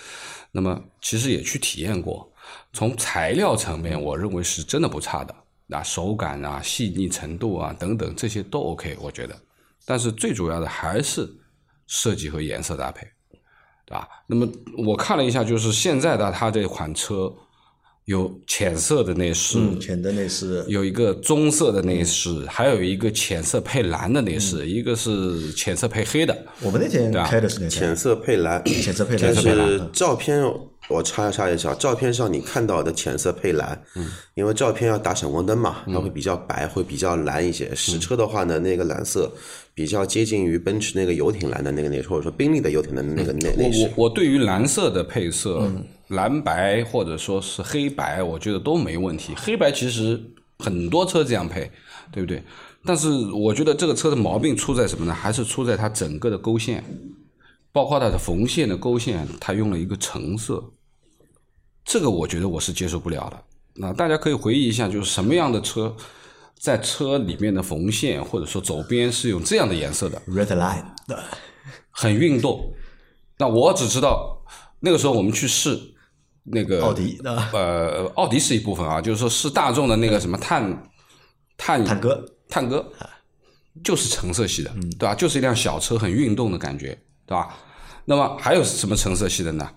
那么其实也去体验过。从材料层面，我认为是真的不差的，那手感啊、细腻程度啊等等这些都 OK，我觉得。但是最主要的还是设计和颜色搭配，对吧？那么我看了一下，就是现在的它这款车有浅色的内饰，嗯，前的内饰有一个棕色的内饰，还有一个浅色配蓝的内饰，一个是浅色配黑的。我们那天开的是那浅？色配蓝，浅色配蓝但是照片我插插一下，照片上你看到的浅色配蓝，嗯，因为照片要打闪光灯嘛，它会比较白，会比较蓝一些。实车的话呢，那个蓝色比较接近于奔驰那个游艇蓝的那个内饰，或者说宾利的游艇的那个内我我内饰。我对于蓝色的配色，蓝白或者说是黑白，我觉得都没问题。黑白其实很多车这样配，对不对？但是我觉得这个车的毛病出在什么呢？还是出在它整个的勾线，包括它的缝线的勾线，它用了一个橙色，这个我觉得我是接受不了的。那大家可以回忆一下，就是什么样的车在车里面的缝线或者说走边是用这样的颜色的？Red Line，对很运动。那我只知道那个时候我们去试那个奥迪呃，奥迪是一部分啊，就是说试大众的那个什么碳探探戈探戈就是橙色系的，对吧？就是一辆小车，很运动的感觉，对吧？那么还有什么橙色系的呢？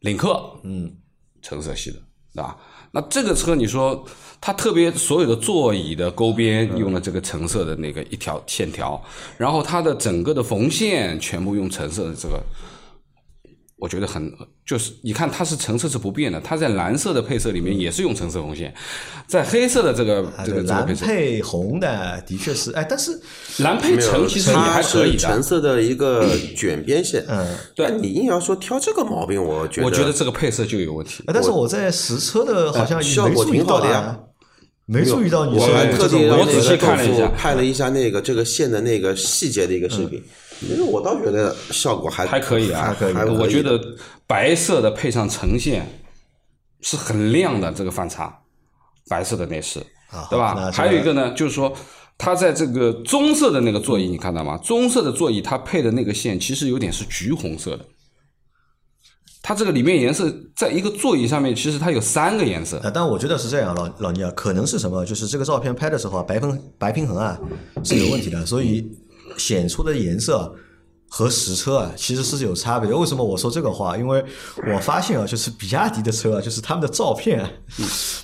领克，嗯，橙色系的，对吧？那这个车你说它特别所有的座椅的勾边用了这个橙色的那个一条线条，然后它的整个的缝线全部用橙色的这个。我觉得很就是，你看它是橙色是不变的，它在蓝色的配色里面也是用橙色缝线，在黑色的这个这个蓝配色，配红的的确是，哎，但是蓝配橙其实也还可以的。橙色的一个卷边线。嗯，对但你硬要说挑这个毛病，我觉得我觉得这个配色就有问题。哎但是我在实车的好像也效果没注意到挺好的呀啊，没注意到你我还特地我仔细看了一下拍了一下那个这个线的那个细节的一个视频，因为我倒觉得效果还还可以啊，还可以我觉得白色的配上橙线是很亮的，这个反差，白色的内饰，啊对吧？还有一个呢，就是说它在这个棕色的那个座椅，你看到吗？棕色的座椅它配的那个线其实有点是橘红色的。它这个里面颜色，在一个座椅上面，其实它有三个颜色。呃，但我觉得是这样，老老倪啊，可能是什么？就是这个照片拍的时候啊，白分白平衡啊是有问题的，所以显出的颜色和实车啊其实是有差别的。为什么我说这个话？因为我发现啊，就是比亚迪的车啊，就是他们的照片啊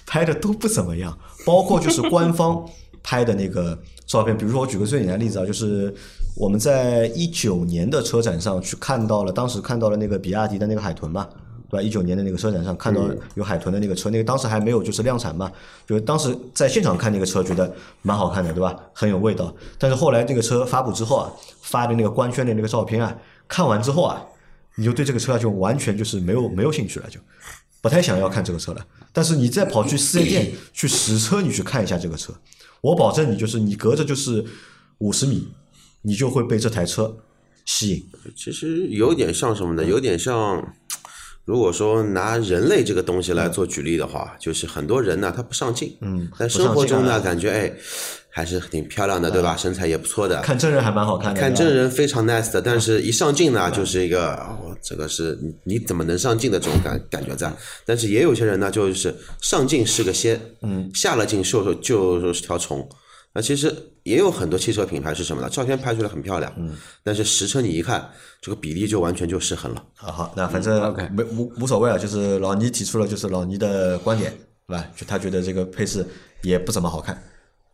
拍的都不怎么样，包括就是官方拍的那个照片。比如说，我举个最简单的例子啊，就是我们在一九年的车展上去看到了，当时看到了那个比亚迪的那个海豚嘛。对吧？一九年的那个车展上看到有海豚的那个车，那个当时还没有就是量产嘛，就是当时在现场看那个车，觉得蛮好看的，对吧？很有味道。但是后来这个车发布之后啊，发的那个官宣的那个照片啊，看完之后啊，你就对这个车啊就完全就是没有没有兴趣了，就不太想要看这个车了。但是你再跑去四 S 店 去实车，你去看一下这个车，我保证你就是你隔着就是五十米，你就会被这台车吸引。其实有点像什么呢？有点像，如果说拿人类这个东西来做举例的话，就是很多人呢他不上镜，嗯但生活中呢啊感觉哎还是挺漂亮的，对吧？身材也不错的，看真人还蛮好看的，看真人非常 nice 的，但是一上镜呢，就是一个哦，这个是你你怎么能上镜的这种感感觉在。但是也有些人呢，就是上镜是个仙，嗯，下了镜就就是条虫。那其实也有很多汽车品牌是什么呢？照片拍出来很漂亮，嗯，但是实车你一看，这个比例就完全就失衡了。好好，那反正 OK 没无无所谓啊，就是老倪提出了就是老倪的观点，对吧？就他觉得这个配饰也不怎么好看，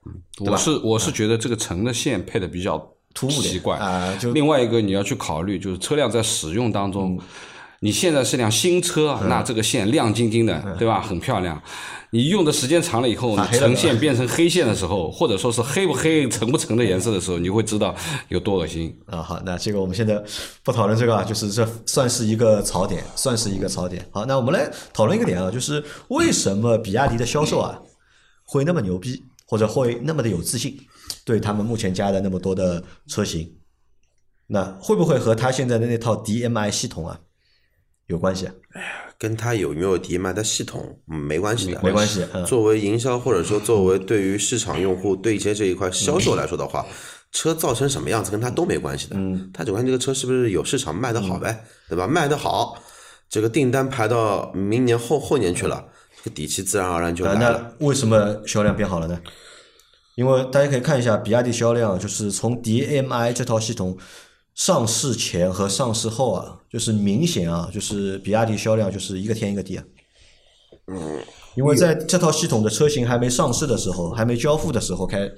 嗯我是我是觉得这个橙的线配的比较突兀点奇怪啊就另外一个你要去考虑，就是车辆在使用当中，你现在是辆新车啊，那这个线亮晶晶的，对吧？很漂亮。你用的时间长了以后发，黑了橙线变成黑线的时候，或者说是黑不黑、橙不橙的颜色的时候，你会知道有多恶心。啊，好，那这个我们现在不讨论这个啊，就是这算是一个槽点，算是一个槽点。好，那我们来讨论一个点啊，就是为什么比亚迪的销售啊会那么牛逼，或者会那么的有自信，对他们目前加的那么多的车型，那会不会和他现在的那套 DMI 系统啊有关系哎呀？跟他有没有 DMI 的系统、嗯、没关系的，没关系嗯作为营销或者说作为对于市场用户对接这一块销售来说的话，车造成什么样子跟他都没关系的。嗯，它只关这个车是不是有市场卖得好呗，对吧？卖得好，这个订单排到明年后后年去了，这个底气自然而然就啊，来了。那为什么销量变好了呢？因为大家可以看一下比亚迪销量，就是从 DMI 这套系统上市前和上市后啊，就是明显啊，就是比亚迪销量就是一个天一个地啊。嗯，因为在这套系统的车型还没上市的时候，还没交付的时候开，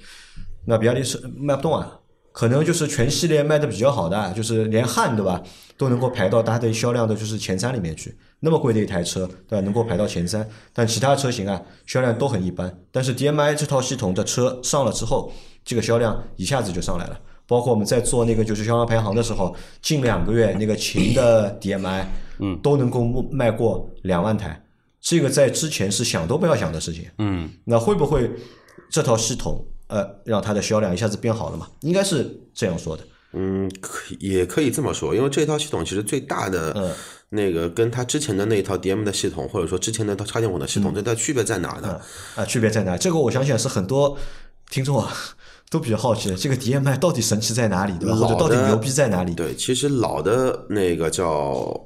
那比亚迪是卖不动啊。可能就是全系列卖的比较好的，就是连汉对吧，都能够排到它的销量的就是前三里面去。那么贵的一台车，对吧，能够排到前三，但其他车型啊销量都很一般。但是 DMI 这套系统的车上了之后，这个销量一下子就上来了。包括我们在做那个就是销量排行的时候，近两个月那个秦的 DMI，嗯，都能够卖过两万台，这个在之前是想都不要想的事情。嗯，那会不会这套系统呃让它的销量一下子变好了嘛？应该是这样说的。嗯，可也可以这么说，因为这套系统其实最大的嗯那个跟它之前的那一套 DM 的系统，或者说之前那套插电混的系统，最大的区别在哪儿呢？啊，区别在哪？这个我相信是很多听众啊都比较好奇。这个 DMI 到底神奇在哪里，对吧？或者老到底牛逼在哪里？对，其实老的那个叫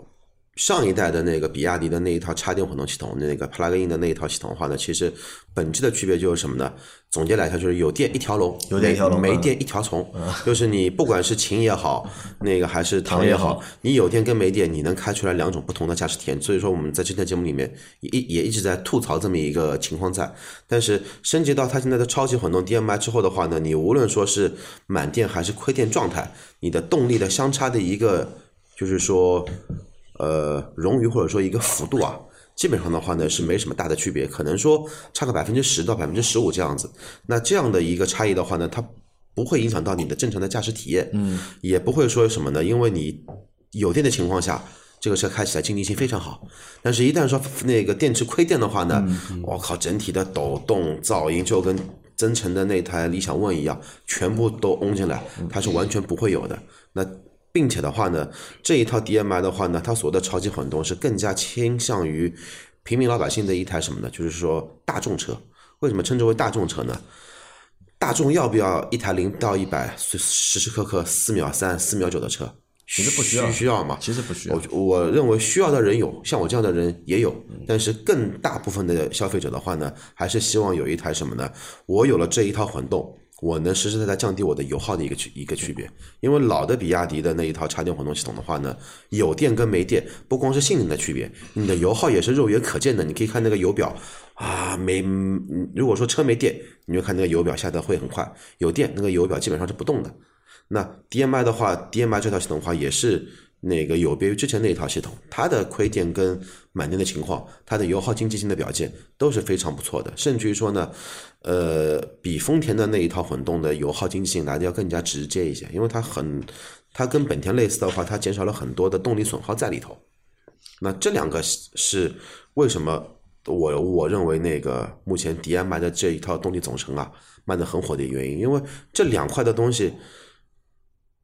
上一代的那个比亚迪的那一套插电混动系统，那个 plug-in 的那一套系统的话呢，其实本质的区别就是什么呢？总结来说就是有电一条龙，有电一条龙嗯没没电一条虫。就是你不管是秦也好，那个还是唐也好，你有电跟没电，你能开出来两种不同的驾驶体验。所以说我们在之前的节目里面也也一直在吐槽这么一个情况在。但是升级到它现在的超级混动 DMI 之后的话呢，你无论说是满电还是亏电状态，你的动力的相差的一个就是说。呃冗余或者说一个幅度啊，基本上的话呢是没什么大的区别，可能说差个百分之十到百分之十五这样子。那这样的一个差异的话呢，它不会影响到你的正常的驾驶体验，嗯，也不会说什么呢？因为你有电的情况下，这个车开起来经济性非常好。但是，一旦说那个电池亏电的话呢，我靠，整体的抖动、噪音就跟增程的那台理想 ONE 一样，全部都嗡进来，它是完全不会有的。那并且的话呢，这一套 DMI 的话呢，它所谓的超级混动是更加倾向于平民老百姓的一台什么呢？就是说大众车。为什么称之为大众车呢？大众要不要一台零到一百时时时刻刻四秒三、四秒九的车？其实不需要需要吗？其实不需要我我认为需要的人有，像我这样的人也有，但是更大部分的消费者的话呢，还是希望有一台什么呢？我有了这一套混动，我能实实在在降低我的油耗的一个区一个区别。因为老的比亚迪的那一套插电混动系统的话呢，有电跟没电不光是性能的区别，你的油耗也是肉眼可见的。你可以看那个油表啊，没如果说车没电，你就看那个油表下的会很快；有电，那个油表基本上是不动的。那 DMI 的话，DMI 这套系统的话也是那个有别于之前那一套系统，它的亏电跟满电的情况，它的油耗经济性的表现都是非常不错的，甚至于说呢，呃，比丰田的那一套混动的油耗经济性来的要更加直接一些，因为它很，它跟本田类似的话，它减少了很多的动力损耗在里头。那这两个是为什么我我认为那个目前 DMI 的这一套动力总成啊卖的很火的原因，因为这两块的东西。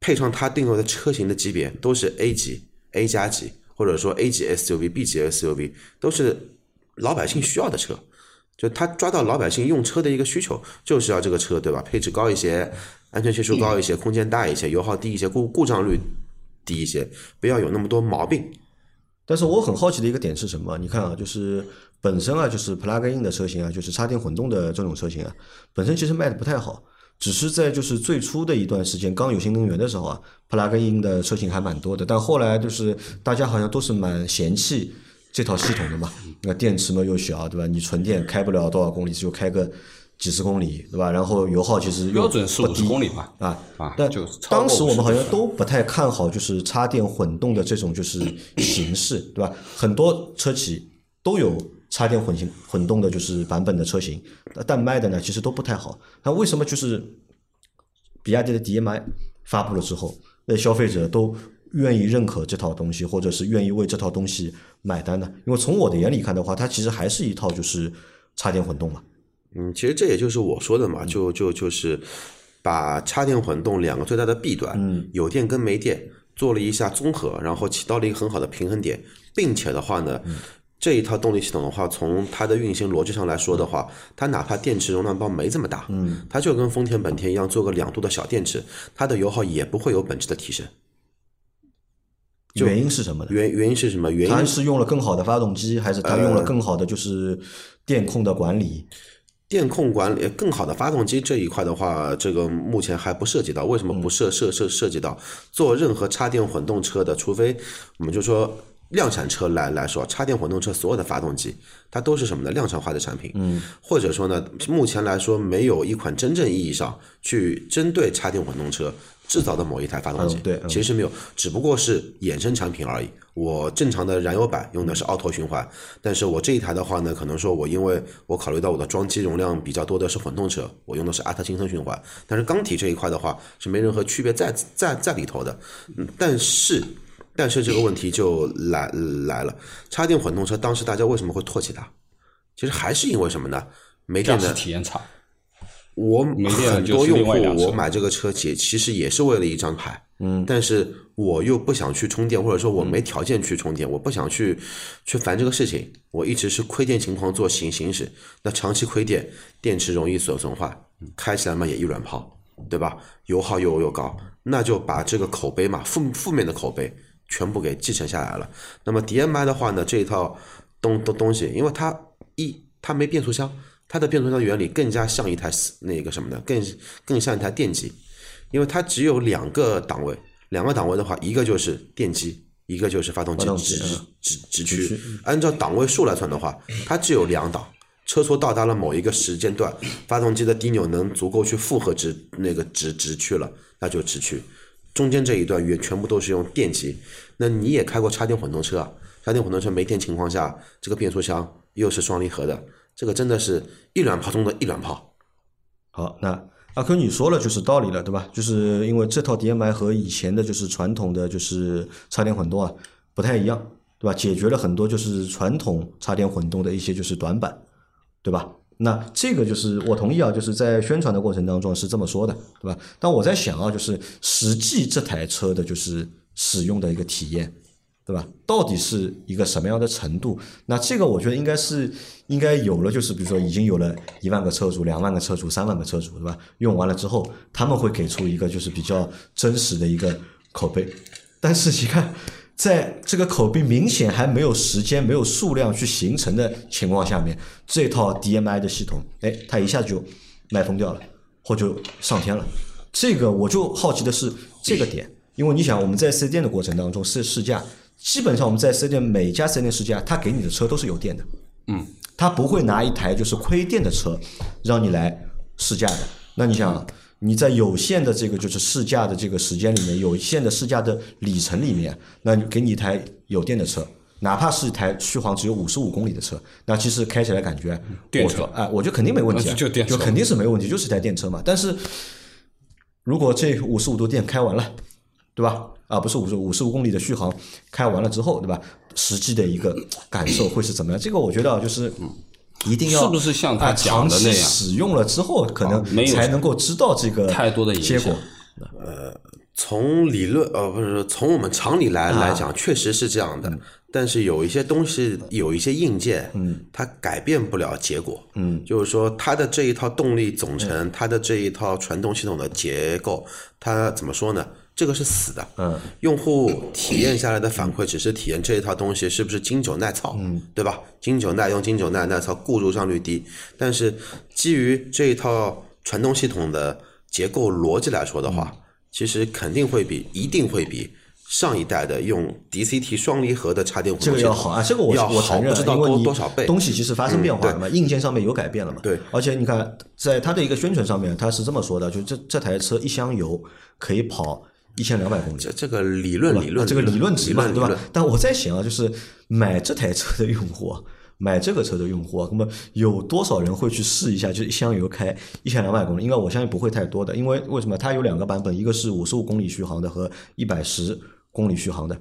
配上它定位的车型的级别都是 A 级、A 加级，或者说 A 级 SUV、B 级 SUV，都是老百姓需要的车。就他抓到老百姓用车的一个需求，就是要这个车，对吧？配置高一些，安全系数高一些，空间大一些，油耗低一些，故故障率低一些，不要有那么多毛病。但是我很好奇的一个点是什么？你看啊，就是本身啊，就是 plug-in 的车型啊，就是插电混动的这种车型啊，本身其实卖的不太好。只是在就是最初的一段时间，刚有新能源的时候啊，plug-in 的车型还蛮多的。但后来就是大家好像都是蛮嫌弃这套系统的嘛。那电池嘛又小，对吧？你纯电开不了多少公里，就开个几十公里，对吧？然后油耗其实标准是五十公里嘛，啊啊，但当时我们好像都不太看好，就是插电混动的这种就是形式，对吧？很多车企都有插电混型混动的，就是版本的车型，但卖的呢其实都不太好。那为什么就是比亚迪的 DMI 发布了之后，那消费者都愿意认可这套东西，或者是愿意为这套东西买单的？因为从我的眼里看的话，它其实还是一套就是插电混动嘛。嗯，其实这也就是我说的嘛，就就就是把插电混动两个最大的弊端，嗯，有电跟没电做了一下综合，然后起到了一个很好的平衡点，并且的话呢，这一套动力系统的话，从它的运行逻辑上来说的话，它哪怕电池容量包没这么大，嗯，它就跟丰田、本田一样做个两度的小电池，它的油耗也不会有本质的提升。就原因是什么呢？原原因是什么？原因它是用了更好的发动机，还是它用了更好的就是电控的管理？电控管理更好的发动机这一块的话，这个目前还不涉及到。为什么不涉涉涉涉及到？做任何插电混动车的，除非我们就说量产车来来说，插电混动车所有的发动机，它都是什么呢？量产化的产品。嗯，或者说呢，目前来说没有一款真正意义上去针对插电混动车制造的某一台发动机。嗯对嗯其实没有，只不过是衍生产品而已。我正常的燃油版用的是奥拓循环，但是我这一台的话呢，可能说我因为我考虑到我的装机容量比较多的是混动车，我用的是阿特金森循环，但是钢体这一块的话是没任何区别在在在里头的。嗯，但是但是这个问题就来来了，插电混动车当时大家为什么会唾弃它？其实还是因为什么呢？没电的体验差。我很多用户我买这个车其其实也是为了一张牌，嗯，但是我又不想去充电，或者说我没条件去充电，我不想去去烦这个事情，我一直是亏电情况做行行驶，那长期亏电，电池容易损损坏，开起来嘛也一软泡，对吧？油耗又又高，那就把这个口碑嘛负负面的口碑全部给继承下来了。那么 DMI 的话呢，这一套东东东西，因为它一它没变速箱，它的变速箱原理更加像一台那个什么呢？更更像一台电机，因为它只有两个档位，两个档位的话，一个就是电机，一个就是发动机直嗯直直驱。按照档位数来算的话，它只有两档。车速到达了某一个时间段，发动机的低扭能足够去负荷直那个直直驱了，那就直驱。中间这一段也全部都是用电机。那你也开过插电混动车啊？插电混动车没电情况下，这个变速箱又是双离合的，这个真的是一卵炮中的一卵炮。好，那阿坤你说了就是道理了，对吧？就是因为这套 DMI 和以前的就是传统的就是插电混动啊不太一样，对吧？解决了很多就是传统插电混动的一些就是短板，对吧？那这个就是我同意啊，就是在宣传的过程当中是这么说的，对吧？但我在想啊，就是实际这台车的就是使用的一个体验，对吧？到底是一个什么样的程度？那这个我觉得应该是应该有了，就是比如说已经有了一万个车主、两万个车主、三万个车主，对吧？用完了之后，他们会给出一个就是比较真实的一个口碑。但是你看，在这个口碑明显还没有时间、没有数量去形成的情况下面，这套 DMI 的系统，哎，它一下就卖疯掉了，或就上天了。这个我就好奇的是这个点，因为你想我们在四 S 店的过程当中试试驾，基本上我们在四 S 店每家四 S 店试驾，他给你的车都是有电的，嗯，他不会拿一台就是亏电的车让你来试驾的。那你想，你在有限的这个就是试驾的这个时间里面，有限的试驾的里程里面，那给你一台有电的车，哪怕是一台续航只有五十五公里的车，那其实开起来感觉，电车我说哎，我觉得肯定没问题啊，就就电车肯定是没问题，就是一台电车嘛。但是如果这五十五度电开完了，对吧？啊，不是五十五十五公里的续航开完了之后，对吧？实际的一个感受会是怎么样？这个我觉得啊，就是一定要是不是像他讲的那样使用了之后，可能啊没有才能够知道这个太多的结果呃。从理论呃不是从我们常理来来讲，确实是这样的。但是有一些东西，有一些硬件，嗯，它改变不了结果，嗯，就是说它的这一套动力总成，它的这一套传动系统的结构，它怎么说呢？这个是死的，嗯，用户体验下来的反馈只是体验这一套东西是不是经久耐操，嗯，对吧？经久耐用、经久耐耐操，故障率低。但是基于这一套传动系统的结构逻辑来说的话，其实肯定会比一定会比上一代的用 DCT 双离合的插电混这动这个要好啊，这个我要我承认不知，道多多少倍。东西其实发生变化了嗯嘛，硬件上面有改变了嘛。对，而且你看，在它的一个宣传上面，它是这么说的，就这这台车一箱油可以跑一千两百公里。这这个理论理论这个理论值嘛，对吧？但我在想啊，就是买这台车的用户啊，买这个车的用户啊，那么有多少人会去试一下，就是一箱油开一千两百公里？应该我相信不会太多的，因为为什么？它有两个版本，一个是五十五公里续航的和一百十公里续航的。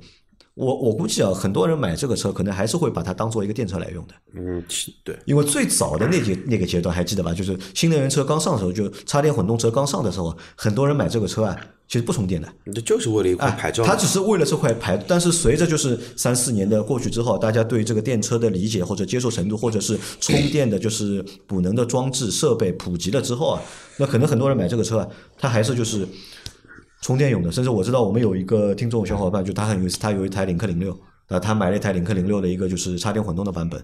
我我估计啊，很多人买这个车可能还是会把它当做一个电车来用的。嗯，对，因为最早的那节那个阶段还记得吧？就是新能源车刚上的时候，就插电混动车刚上的时候，很多人买这个车啊，其实不充电的。这就是为了一块哎牌照嘛。它只是为了这块牌，但是随着就是三四年的过去之后，大家对这个电车的理解或者接受程度，或者是充电的就是补能的装置设备普及了之后啊，那可能很多人买这个车啊，他还是就是充电用的。甚至我知道我们有一个听众小伙伴，就他很有意思，他有一台领克零六，啊，他买了一台领克零六的一个就是插电混动的版本，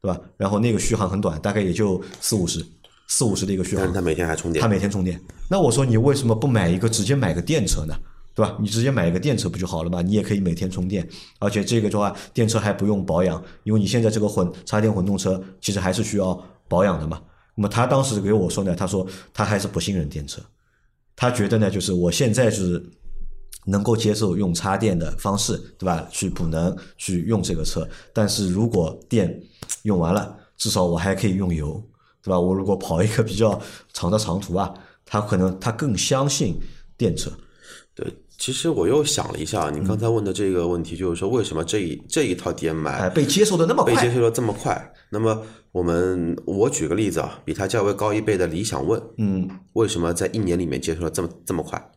对吧？然后那个续航很短，大概也就四五十，四五十的一个续航但是。他每天还充电他，每天充电。那我说你为什么不买一个直接买个电车呢？对吧？你直接买一个电车不就好了嘛？你也可以每天充电，而且这个的话，电车还不用保养，因为你现在这个混插电混动车其实还是需要保养的嘛。那么他当时给我说呢，他说他还是不信任电车，他觉得呢，就是我现在是能够接受用插电的方式，对吧？去补能去用这个车，但是如果电用完了，至少我还可以用油，对吧？我如果跑一个比较长的长途啊，他可能他更相信电车。对。其实我又想了一下，你刚才问的这个问题，就是说为什么这一这一套哎，DMI 被接受的那么快，被接受的这么快？那么我们我举个例子啊，比它价位高一倍的理想 ONE，嗯，为什么在一年里面接受了这么这么快？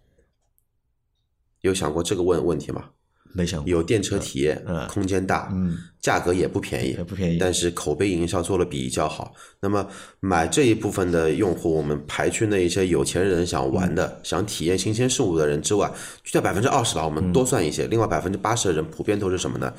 有想过这个问问题吗？没想过，有电车体验，嗯空间大，嗯价格也不便宜，也不便宜但是口碑营销做的比较好。那么买这一部分的用户，我们排去那一些有钱人想玩的、嗯想体验新鲜事物的人之外，去掉百分之二十吧，我们多算一些。另外百分之八十的人普遍都是什么呢？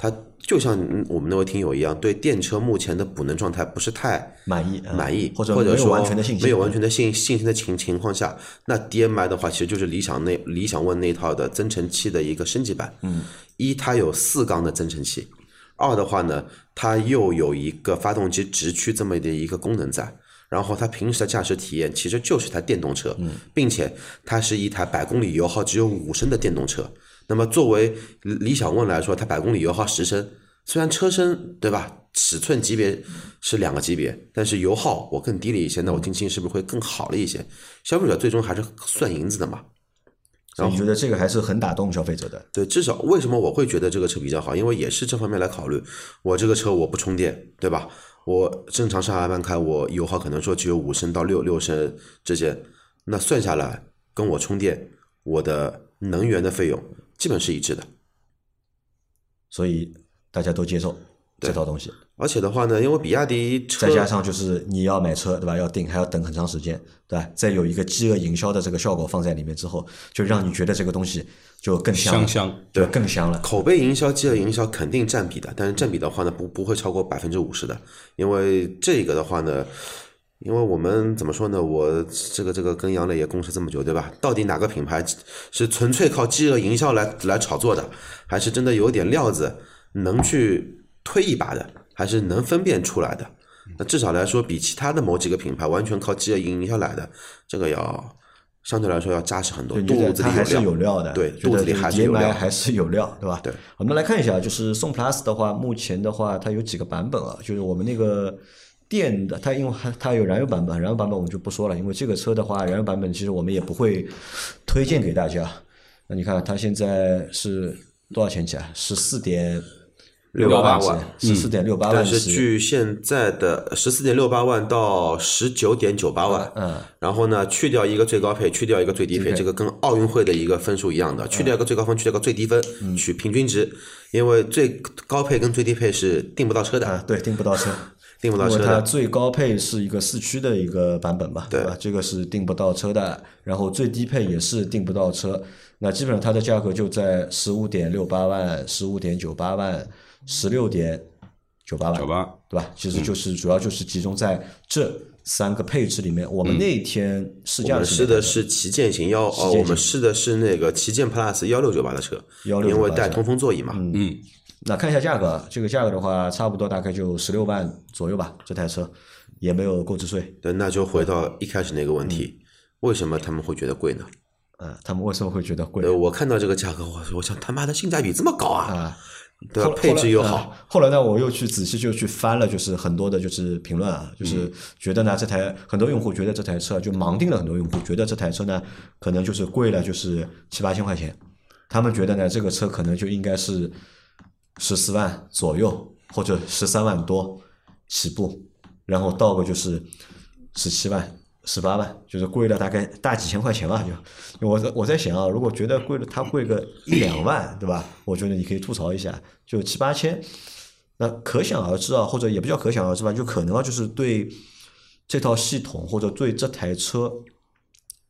他就像嗯我们那位听友一样，对电车目前的补能状态不是太满意啊满意，或者或者说完全的信心，没有完全的信信心的情情况下，那 DMI 的话，其实就是理想那理想 ONE 那一套的增程器的一个升级版。嗯，一它有四缸的增程器，二的话呢，它又有一个发动机直驱这么的一个功能在。然后它平时的驾驶体验其实就是台电动车，并且它是一台百公里油耗只有五升的电动车。那么作为理想 ONE 来说，它百公里油耗十升，虽然车身对吧，尺寸级别是两个级别，但是油耗我更低了一些，那我听清是不是会更好了一些？消费者最终还是算银子的嘛。所以你觉得这个还是很打动消费者的？对，至少为什么我会觉得这个车比较好？因为也是这方面来考虑。我这个车我不充电，对吧？我正常上下班开，我油耗可能说只有五升到六六升之间，那算下来跟我充电，我的能源的费用基本是一致的。所以大家都接受这套东西。而且的话呢，因为比亚迪车再加上就是你要买车对吧？要订还要等很长时间对吧？再有一个饥饿营销的这个效果放在里面之后，就让你觉得这个东西就更香了香香对，更香了。口碑营销、饥饿营销肯定占比的，但是占比的话呢，不不会超过百分之五十的，因为这个的话呢，因为我们怎么说呢？我这个这个跟杨磊也共事这么久，对吧？到底哪个品牌是纯粹靠饥饿营销来来炒作的，还是真的有点料子能去推一把的，还是能分辨出来的？那至少来说，比其他的某几个品牌完全靠饥饿营销来的，这个要相对来说要扎实很多，肚子还是有有料的，对，肚子里还是有料。还是有料，对吧？对。我们来看一下，就是宋 Plus 的话，目前的话，它有几个版本啊？就是我们那个电的，它因为它它有燃油版本，燃油版本我们就不说了，因为这个车的话，燃油版本其实我们也不会推荐给大家。那你看它现在是多少钱起啊？十四点六八八万十四点六八万但是起据现在的十四点六八万到十九点九八万，嗯，然后呢，去掉一个最高配，去掉一个最低配，这个跟奥运会的一个分数一样的，去掉一个最高分，去掉一个最低分，嗯取平均值，因为最高配跟最低配是订不到车的啊的，，对，订不到车。订不到因为它。最高配是一个四驱的一个版本吧，对吧？这个是订不到车的，然后最低配也是订不到车。那基本上它的价格就在十五点六八万、十五点九八万、十六点九八万，九八对吧？其实就是主要就是集中在这三个配置里面。我们那天试驾试的是旗舰型幺，哦，我们试的是那个旗舰 Plus 幺六九八的车，1698因为带通风座椅嘛，嗯，那看一下价格，这个价格的话，差不多大概就十六万左右吧。这台车也没有购置税，对，那就回到一开始那个问题，为什么他们会觉得贵呢？嗯，他们为什么会觉得贵呃，我看到这个价格，我我想他妈的性价比这么高啊，啊？对吧？配置又好，后来呃后来呢，我又去仔细就去翻了，就是很多的就是评论啊，就是觉得呢这台很多用户觉得这台车就盲定了，很多用户觉得这台车呢可能就是贵了，就是七八千块钱，他们觉得呢这个车可能就应该是十四万左右或者十三万多起步，然后到个就是十七万。十八万，就是贵了大概大几千块钱吧，就我我在想啊，如果觉得贵了，它贵个一两万，对吧？我觉得你可以吐槽一下，就七八千，那可想而知啊，或者也不叫可想而知吧，就可能啊，就是对这套系统或者对这台车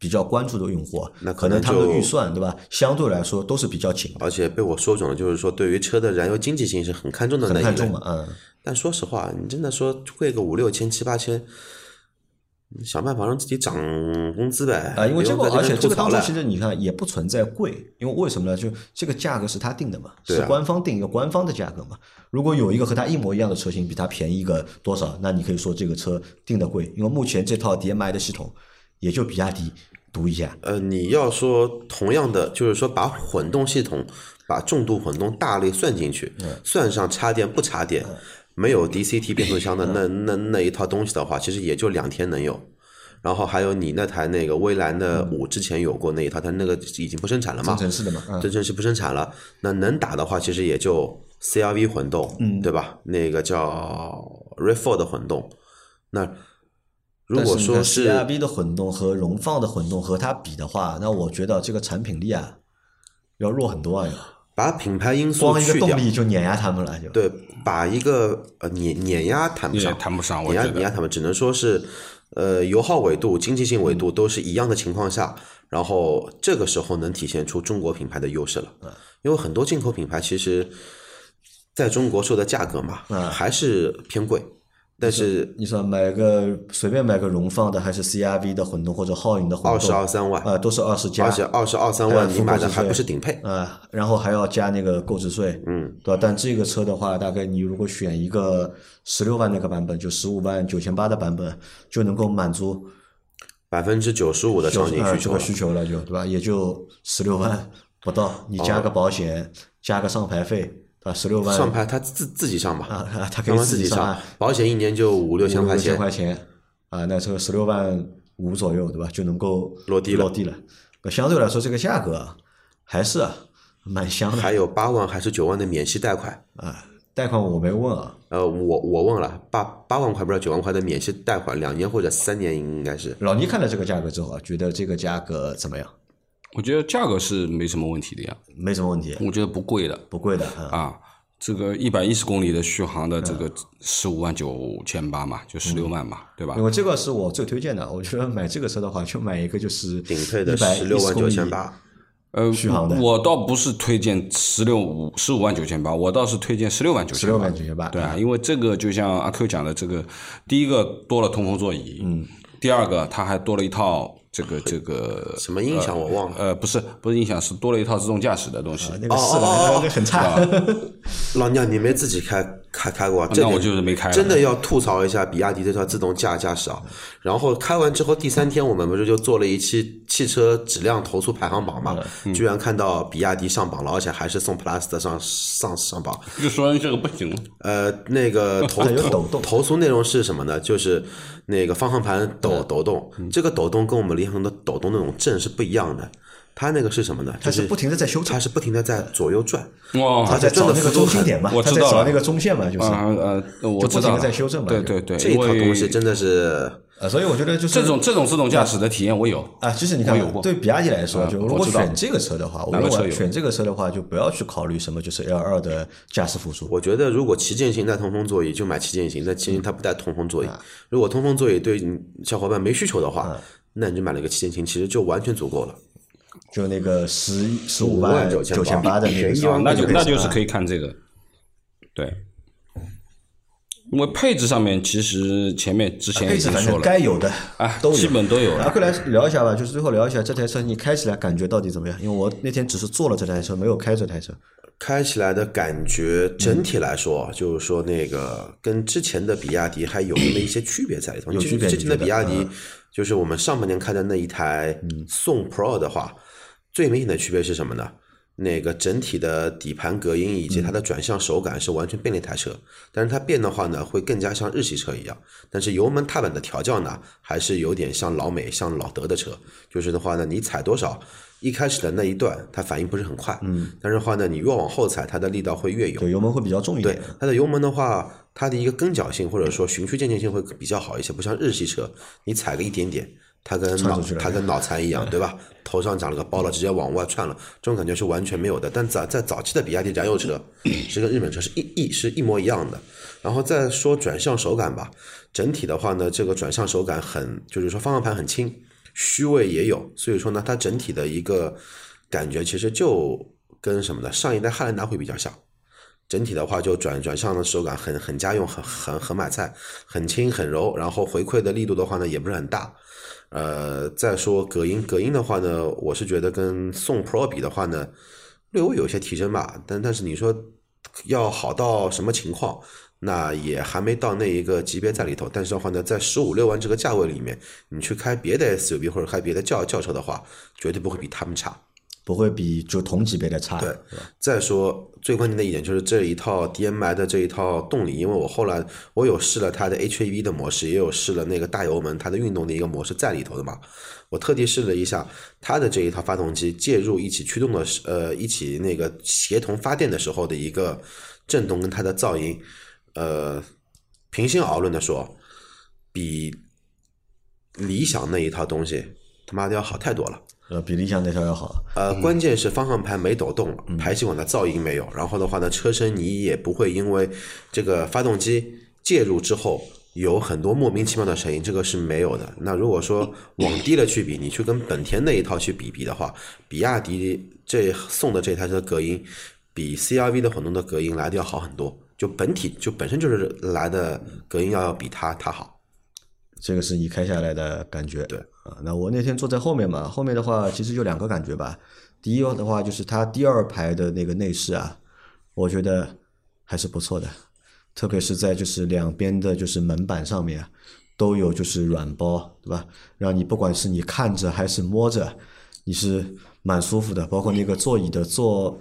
比较关注的用户啊，那可能他们的预算对吧，相对来说都是比较紧的，而且被我说准了，就是说对于车的燃油经济性是很看重的那一类很看重嘛，。嗯。但说实话，你真的说贵个五六千、七八千，你想办法让自己涨工资呗。啊，因为这个，而且这个当中其实你看也不存在贵，因为为什么呢？就这个价格是他定的嘛，啊是官方定一个官方的价格嘛。如果有一个和他一模一样的车型比他便宜个多少，那你可以说这个车定的贵，因为目前这套 DMI 的系统也就比亚迪独一家。呃，你要说同样的，就是说把混动系统、把重度混动大类算进去，嗯算上插电不插电，没有 DCT 变速箱的那那那一套东西的话，其实也就两天能有。然后还有你那台那个蔚蓝的五之前有过那一套，但那个已经不生产了嘛增，程式的嘛，嗯这正式不生产了。那能打的话，其实也就 CRV 混动，嗯，对吧？那个叫 RAV4 的混动。那如果说是是 CRV 的混动和荣放的混动和它比的话，那我觉得这个产品力啊要弱很多啊。要把品牌因素光一个去掉，动力就碾压他们了，就。对，把一个呃碾碾压谈不也上，谈不上，我。碾压碾压他们，只能说是呃油耗维度、经济性维度都是一样的情况下，然后这个时候能体现出中国品牌的优势了。因为很多进口品牌其实在中国售的价格嘛，还是偏贵，但是你说买个随便买个荣放的，还是 CRV 的混动或者皓影的混动，二十二三万，呃，都是二十加，而且二十二三万你买的还不是顶配。啊、然后还要加那个购置税，嗯，对吧？但这个车的话，大概你如果选一个十六万那个版本，就十五万九千八的版本，就能够满足百分之九十五的场景需求呃这个需求了就，对吧？也就十六万不到，你加个保险，加个上牌费，对吧？十六万上牌他自自己上吧，啊，啊他可以自己上啊，保险一年就五六千块六千钱，块钱啊，那这个十六万五左右，对吧？就能够落地了落地了。那相对来说，这个价格啊还是啊蛮香的还有八万还是九万的免息贷款。啊。贷款我没问啊，呃，我我问了，八八万块不知道九万块的免息贷款，两年或者三年应该是。老倪看了这个价格之后啊，觉得这个价格怎么样？我觉得价格是没什么问题的呀，没什么问题，我觉得不贵的不贵的啊。啊。这个一百一十公里的续航的这个十五万九千八嘛，就十六万嘛，对吧因？为这个是我最推荐的，我觉得买这个车的话，就买一个就是顶配的110十六万九千八，呃续航的，我倒不是推荐十六五十五万九千八，我倒是推荐十六万九千十六万九千八。对啊，因为这个就像阿 Q 讲的，这个第一个多了通风座椅，嗯，第二个它还多了一套这个这个 什么音响我忘了。呃不是不是音响，是多了一套自动驾驶的东西。那个是哦哦哦的，那个很差。老娘你没自己开开开过啊？这那我就是没开了真的要吐槽一下比亚迪这套自动驾驾驶啊！然后开完之后第三天，我们不是就做了一期汽车质量投诉排行榜嘛？嗯居然看到比亚迪上榜了，而且还是送 Plus 的上上上榜。就说这个不行，呃，那个 投还有抖投动投诉内容是什么呢？就是那个方向盘抖抖动，这个抖动跟我们理想中的抖动那种震是不一样的。它那个是什么呢？它是不停的在修正它，是不停的在左右转。哇它在找那个中心点嘛，他我知道了在找那个中线嘛，就是啊呃，我就不停的知道了在修正嘛。对对对，这一套东西真的是啊，所以我觉得就是这种这种自动驾驶的体验我有，啊，其实你看我有过对比亚迪来说，啊就如果选这个车的话，我认哪个车选这个车的话，就不要去考虑什么就是 L 二的驾驶辅助。我觉得如果旗舰型带通风座椅就买旗舰型，但旗舰它不带通风座椅。啊如果通风座椅对你小伙伴没需求的话，啊那你就买了一个旗舰型，其实就完全足够了。就那个十十五万万九千八的那个那就那就是可以看这个，对，因为配置上面其实前面之前配置反正已经说了，该有的啊，都基本都有了。阿克来聊一下吧，就是最后聊一下这台车你开起来感觉到底怎么样？因为我那天只是坐了这台车，没有开这台车。开起来的感觉，整体来说，就是说那个跟之前的比亚迪还有那么一些区别在里头。有区别之前的比亚迪，就是我们上半年开的那一台宋 Pro 的话，最明显的区别是什么呢？那个整体的底盘隔音以及它的转向手感是完全变了一台车，但是它变的话呢，会更加像日系车一样。但是油门踏板的调教呢，还是有点像老美、像老德的车。就是的话呢，你踩多少，一开始的那一段它反应不是很快，嗯，但是的话呢，你越往后踩，它的力道会越有对，。油门会比较重一对点。它的油门的话，它的一个跟脚性或者说循序渐进性会比较好一些，不像日系车，你踩个一点点，它跟脑窜出去了它跟脑残一样，对吧？头上长了个包了，直接往外窜了，这种感觉是完全没有的。但在在早期的比亚迪燃油车 是跟日本车是一一是一模一样的。然后再说转向手感吧，整体的话呢，这个转向手感很，就是说方向盘很轻，虚位也有，所以说呢，它整体的一个感觉其实就跟什么呢？上一代汉兰达会比较像。整体的话，就转转向的手感很很家用，很很很买菜，很轻很柔，然后回馈的力度的话呢，也不是很大。呃，再说隔音，隔音的话呢，我是觉得跟宋 Pro 比的话呢，略微有些提升吧。但但是你说要好到什么情况，那也还没到那一个级别在里头。但是的话呢，在十五六万这个价位里面，你去开别的 SUV 或者开别的轿轿车的话，绝对不会比他们差。不会比就同级别的差。对，再说最关键的一点就是这一套 DMI 的这一套动力，因为我后来我有试了它的 HAV 的模式，也有试了那个大油门它的运动的一个模式在里头的嘛。我特地试了一下它的这一套发动机介入一起驱动的时，呃，一起那个协同发电的时候的一个震动跟它的噪音，呃，平心而论的说，比理想那一套东西他妈的要好太多了。呃，比理想那条要好。呃，关键是方向盘没抖动，排气管的噪音没有，然后的话呢，车身你也不会因为这个发动机介入之后有很多莫名其妙的声音，这个是没有的。那如果说往低了去比，你去跟本田那一套去比比的话，比亚迪这送的这台车隔音比 CRV 的混动的隔音来的要好很多，就本体就本身就是来的隔音要要比它它好。这个是你开下来的感觉。对啊，那我那天坐在后面嘛，后面的话其实就两个感觉吧。第一的话就是它第二排的那个内饰啊，我觉得还是不错的，特别是在就是两边的就是门板上面啊都有就是软包，对吧？让你不管是你看着还是摸着，你是蛮舒服的。包括那个座椅的坐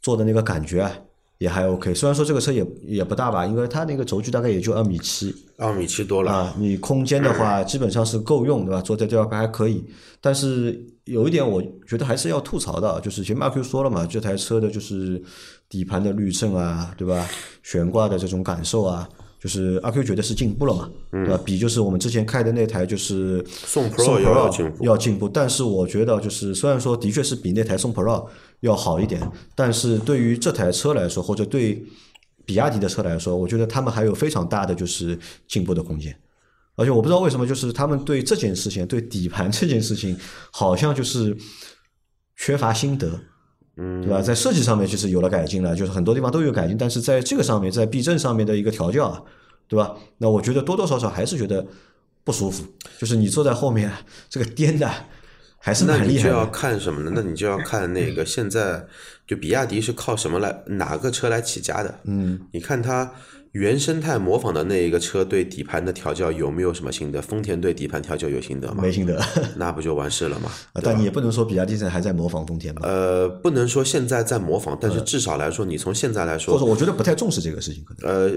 坐的那个感觉啊，也还 OK。虽然说这个车也也不大吧，因为它那个轴距大概也就二米七，二米七多了，啊，你空间的话基本上是够用，对吧？坐在第二排还可以，但是有一点我觉得还是要吐槽的，就是前面阿 Q 说了嘛，这台车的就是底盘的滤震啊，对吧？悬挂的这种感受啊，就是阿 Q 觉得是进步了嘛，对吧？比就是我们之前开的那台就是宋 Pro 要进步要进步，但是我觉得就是虽然说的确是比那台宋 Pro 要好一点，但是对于这台车来说，或者对比亚迪的车来说，我觉得他们还有非常大的就是进步的空间。而且我不知道为什么，就是他们对这件事情，对底盘这件事情，好像就是缺乏心得，嗯，对吧？在设计上面其实有了改进了，就是很多地方都有改进，但是在这个上面，在避震上面的一个调教啊，对吧？那我觉得多多少少还是觉得不舒服，就是你坐在后面，这个颠的还是那你就要。看什么呢？那你就要看那个现在就比亚迪是靠什么来哪个车来起家的？嗯，你看它原生态模仿的那一个车对底盘的调教有没有什么心得？丰田对底盘调教有心得吗没？心得，那不就完事了吗？啊但你也不能说比亚迪现在还在模仿丰田吧？呃，不能说现在在模仿，但是至少来说，你从现在来说，或者我觉得不太重视这个事情，可能呃，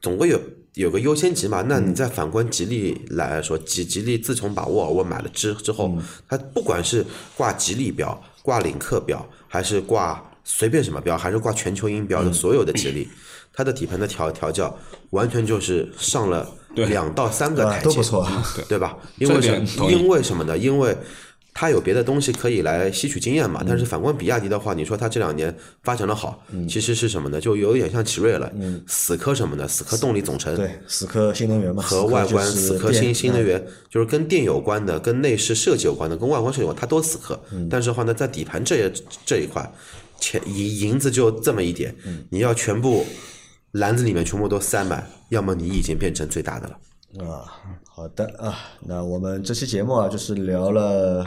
总归有有个优先级嘛。那你再反观吉利来说，吉吉利自从把沃尔沃买了之之后，它不管是挂吉利标、挂领克标，还是挂随便什么标，还是挂全球音标的所有的吉利，它的底盘的调调教完全就是上了两到三个啊台阶，都不错。对吧？因为因为什么呢？因为它有别的东西可以来吸取经验嘛。但是反观比亚迪的话，你说它这两年发展的好，其实是什么呢？就有点像奇瑞了，死磕什么呢？死磕动力总成。对，死磕新能源嘛，和外观死死磕新新能源，就是跟电有关的、跟内饰设计有关的、跟外观设计有关，它都死磕。但是的话呢，在底盘这这一块，钱银银子就这么一点，你要全部篮子里面全部都塞满，要么你已经变成最大的了。啊，好的啊，那我们这期节目啊，就是聊了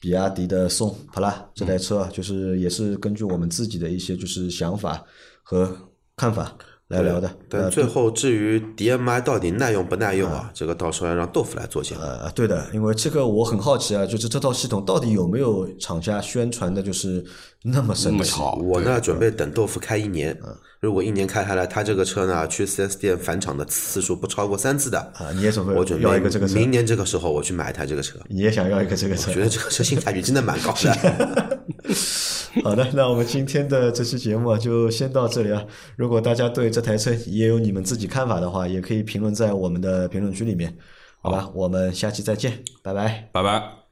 比亚迪的宋 Plus 这台车啊，就是也是根据我们自己的一些就是想法和看法来聊的。但最后至于 DMI 到底耐用不耐用啊，这个到时候要让豆腐来做节目。呃，对的，因为这个我很好奇啊，就是这套系统到底有没有厂家宣传的，就是那么神奇？那么好，我呢准备等豆腐开一年，如果一年开下来，他这个车呢去 4S 店返厂的次数不超过三次的，啊，你也准备我准备要一个这个车，明年这个时候我去买一台这个车，你也想要一个这个车？我觉得这个车性价比真的蛮高的。好的，那我们今天的这期节目啊，就先到这里啊。如果大家对这台车也有你们自己看法的话，也可以评论在我们的评论区里面，好吧？我们下期再见，拜拜。拜拜。